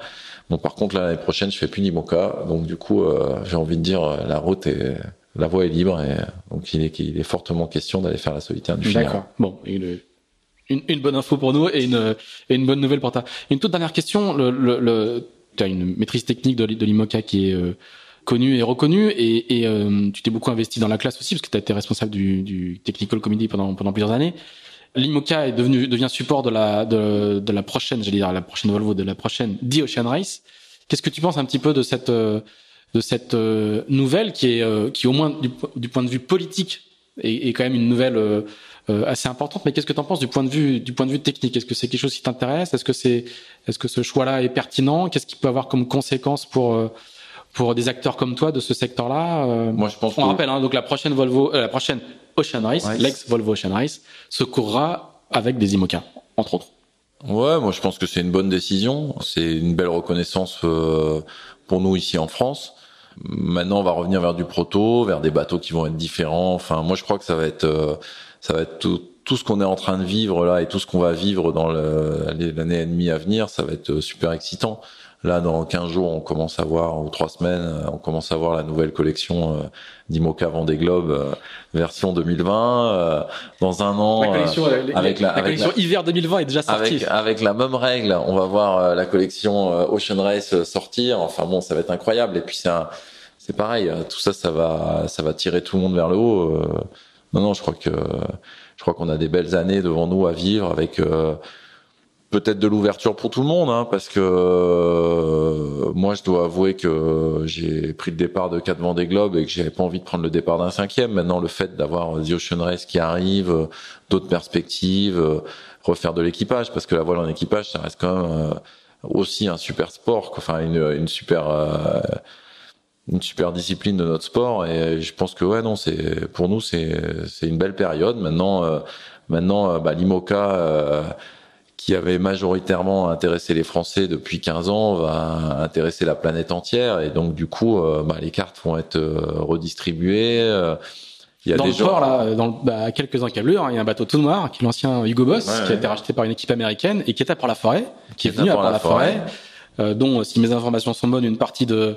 Donc par contre, l'année prochaine, je fais plus d'IMOCA, donc du coup, euh, j'ai envie de dire, euh, la route est, la voie est libre, et euh, donc il est, il est fortement question d'aller faire la solitaire du Figaro. D'accord. Bon, une, une, bonne info pour nous et une, et une bonne nouvelle pour ta. Une toute dernière question. Le, le, le, tu as une maîtrise technique de, l'IMOCA qui est euh, connue et reconnue et, et euh, tu t'es beaucoup investi dans la classe aussi parce que tu as été responsable du, du Technical Committee pendant, pendant plusieurs années. L'IMOCA est devenu devient support de la de, de la prochaine, j'allais dire la prochaine Volvo, de la prochaine The Ocean Race. Qu'est-ce que tu penses un petit peu de cette euh, de cette euh, nouvelle qui est euh, qui au moins du, du point de vue politique est, est quand même une nouvelle assez importante. Mais qu'est-ce que tu en penses du point de vue du point de vue technique? Est-ce que c'est quelque chose qui t'intéresse? Est-ce que c'est est-ce que ce choix-là est pertinent? Qu'est-ce qui peut avoir comme conséquence pour pour des acteurs comme toi de ce secteur-là? Moi, je pense On que rappelle hein, donc la prochaine Volvo, euh, la prochaine Ocean Race, Ouais. l'ex Volvo Ocean Race, se courra avec des IMOCA entre autres. Ouais, moi je pense que c'est une bonne décision. C'est une belle reconnaissance euh, pour nous ici en France. Maintenant, on va revenir vers du proto, vers des bateaux qui vont être différents. Enfin, moi je crois que ça va être, euh, ça va être tout, tout ce qu'on est en train de vivre là et tout ce qu'on va vivre dans l'année et demie à venir. Ça va être euh, super excitant. Là, dans 15 jours, on commence à voir, ou trois semaines, on commence à voir la nouvelle collection euh, d'Imoca Vendée Globe euh, version 2020. Euh, dans un an, la collection, avec la, la collection hiver 2020 est déjà sortie. Avec, avec, la même règle, on va voir la collection Ocean Race sortir. Enfin bon, ça va être incroyable. Et puis c'est c'est pareil. Tout ça, ça va, ça va tirer tout le monde vers le haut. non, non, je crois que je crois qu'on a des belles années devant nous à vivre avec peut-être de l'ouverture pour tout le monde, hein, parce que euh, moi je dois avouer que j'ai pris le départ de quatre Vendée Globe et que j'avais pas envie de prendre le départ d'un cinquième. Maintenant le fait d'avoir The Ocean Race qui arrive, d'autres perspectives, refaire de l'équipage, parce que la voile en équipage ça reste quand même euh, aussi un super sport, enfin une, une super euh, une super discipline de notre sport et je pense que ouais non c'est pour nous c'est c'est une belle période maintenant maintenant bah, l'IMOCA qui avait majoritairement intéressé les Français depuis 15 ans va intéresser la planète entière et donc du coup euh, bah, les cartes vont être euh, redistribuées. Euh, il y a dans des le port là, dans bah, à quelques encablures, il y a un bateau tout noir qui est l'ancien Hugo Boss qui a été racheté par une équipe américaine et qui est à Port-la-Forêt, qui, est venu à Port-la-Forêt, dont si mes informations sont bonnes, une partie de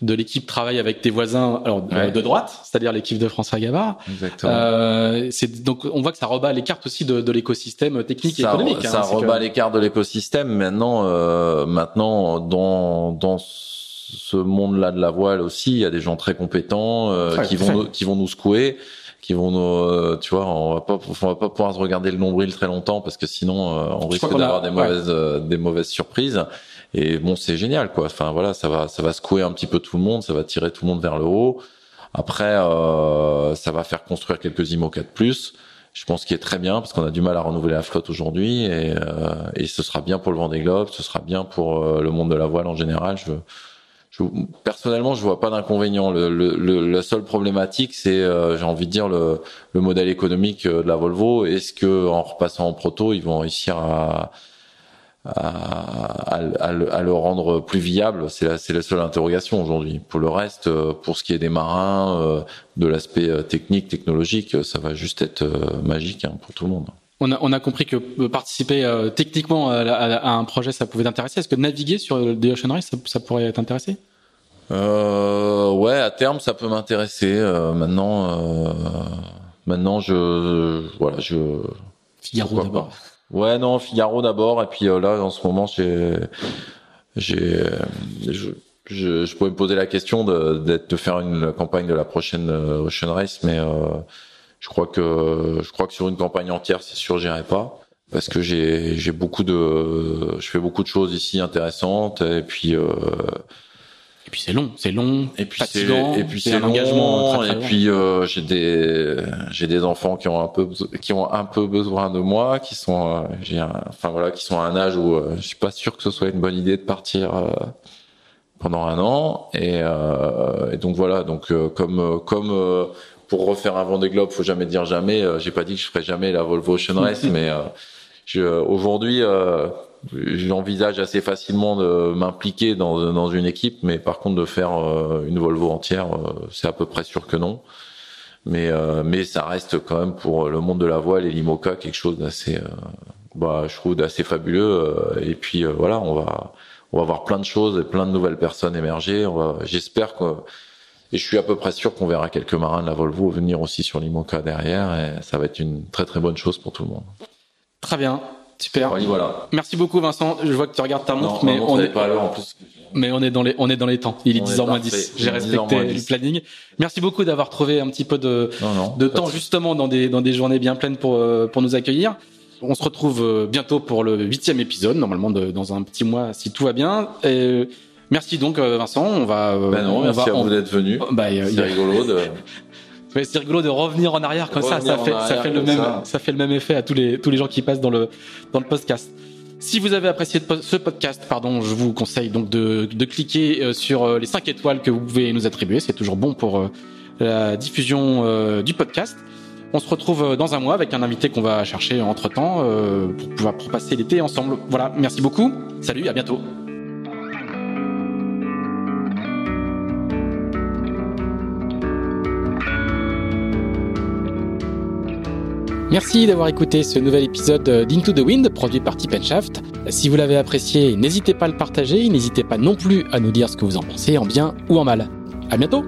de l'équipe travaille avec tes voisins alors de, droite, c'est-à-dire l'équipe de François Gavard. Euh, c'est donc on voit que ça rebat les cartes aussi de, de l'écosystème technique et économique. Ça hein, rebat les cartes de l'écosystème. Maintenant, euh, maintenant dans dans ce monde-là de la voile aussi, il y a des gens très compétents euh, qui vont nous, qui vont nous secouer qui vont nous, euh, tu vois, on va pas, on va pas pouvoir se regarder le nombril très longtemps parce que sinon euh, on risque d'avoir des mauvaises, des mauvaises surprises. Et bon, c'est génial, quoi. Enfin voilà, ça va, ça va secouer un petit peu tout le monde, ça va tirer tout le monde vers le haut. Après, euh, ça va faire construire quelques IMO 4 plus. Je pense qu'il est très bien parce qu'on a du mal à renouveler la flotte aujourd'hui et, euh, et ce sera bien pour le Vendée Globe, ce sera bien pour euh, le monde de la voile en général. Je, je personnellement, je vois pas d'inconvénient. Le, le, la seule problématique, c'est, euh, j'ai envie de dire, le, le modèle économique de la Volvo. Est-ce que en repassant en proto, ils vont réussir à à, à, le, rendre plus viable C'est la, seule interrogation aujourd'hui. Pour le reste, euh, pour ce qui est des marins, euh, de l'aspect euh, technique, technologique, ça va juste être magique hein, pour tout le monde. On a, on a compris que participer techniquement à, un projet, ça pouvait t'intéresser. Est-ce que naviguer sur des Ocean Race, ça, ça pourrait t'intéresser? Euh, Ouais, à terme, ça peut m'intéresser. maintenant, maintenant, je, voilà, je. Figaro d'abord. Ouais, non, Figaro d'abord, et puis euh, là, en ce moment, j'ai, j'ai, je, je, je, pourrais me poser la question de, de faire une campagne de la prochaine euh, Ocean Race, mais euh, je crois que, je crois que sur une campagne entière, c'est sûr, j'irai pas, parce que j'ai, j'ai beaucoup de, je fais beaucoup de choses ici intéressantes, et puis. Euh, et puis c'est long, c'est long, et puis fatigant, et puis c'est un engagement très, très et puis euh, j'ai des j'ai des enfants qui ont un peu qui ont un peu besoin de moi, qui sont euh, j'ai enfin voilà, qui sont à un âge où euh, je suis pas sûr que ce soit une bonne idée de partir euh, pendant un an et, et donc voilà, donc comme comme pour refaire un Vendée Globe, faut jamais dire jamais. j'ai pas dit que je ferais jamais la Volvo Ocean Race, [laughs] mais aujourd'hui j'envisage assez facilement de m'impliquer dans, une équipe, mais par contre de faire euh, une Volvo entière, euh, c'est à peu près sûr que non. Mais euh, mais ça reste quand même pour le monde de la voile et l'IMOCA quelque chose d'assez, bah je trouve d'assez fabuleux. et puis voilà, on va on va voir plein de choses et plein de nouvelles personnes émerger. J'espère que et je suis à peu près sûr qu'on verra quelques marins de la Volvo venir aussi sur l'IMOCA derrière et ça va être une très très bonne chose pour tout le monde. Très bien. Super. voilà. Merci beaucoup Vincent. Je vois que tu regardes ta montre, mais on est pas à l'heure en plus. Mais on est dans les on est dans les temps. Il est 10h moins 10. J'ai respecté le planning. Merci beaucoup d'avoir trouvé un petit peu de de temps justement dans des dans des journées bien pleines pour euh, pour nous accueillir. On se retrouve euh, bientôt pour le huitième épisode, normalement de, dans un petit mois si tout va bien. Et merci donc euh, Vincent. On va. Ben non, merci va, à vous d'être venu. Bah, c'est rigolo de. [laughs] c'est rigolo de revenir en arrière comme ça. Ça fait, ça fait le même, ça. fait le même effet à tous les tous les gens qui passent dans le dans le podcast. Si vous avez apprécié ce podcast, pardon, je vous conseille donc de, de cliquer euh, sur euh, les 5 étoiles que vous pouvez nous attribuer. C'est toujours bon pour euh, la diffusion du podcast. On se retrouve dans un mois avec un invité qu'on va chercher entre temps pour pouvoir passer l'été ensemble. Voilà, merci beaucoup. Salut, à bientôt. Merci d'avoir écouté ce nouvel épisode d'Into the Wind produit par Tip Shaft. Si vous l'avez apprécié, n'hésitez pas à le partager, n'hésitez pas non plus à nous dire ce que vous en pensez, en bien ou en mal. À bientôt!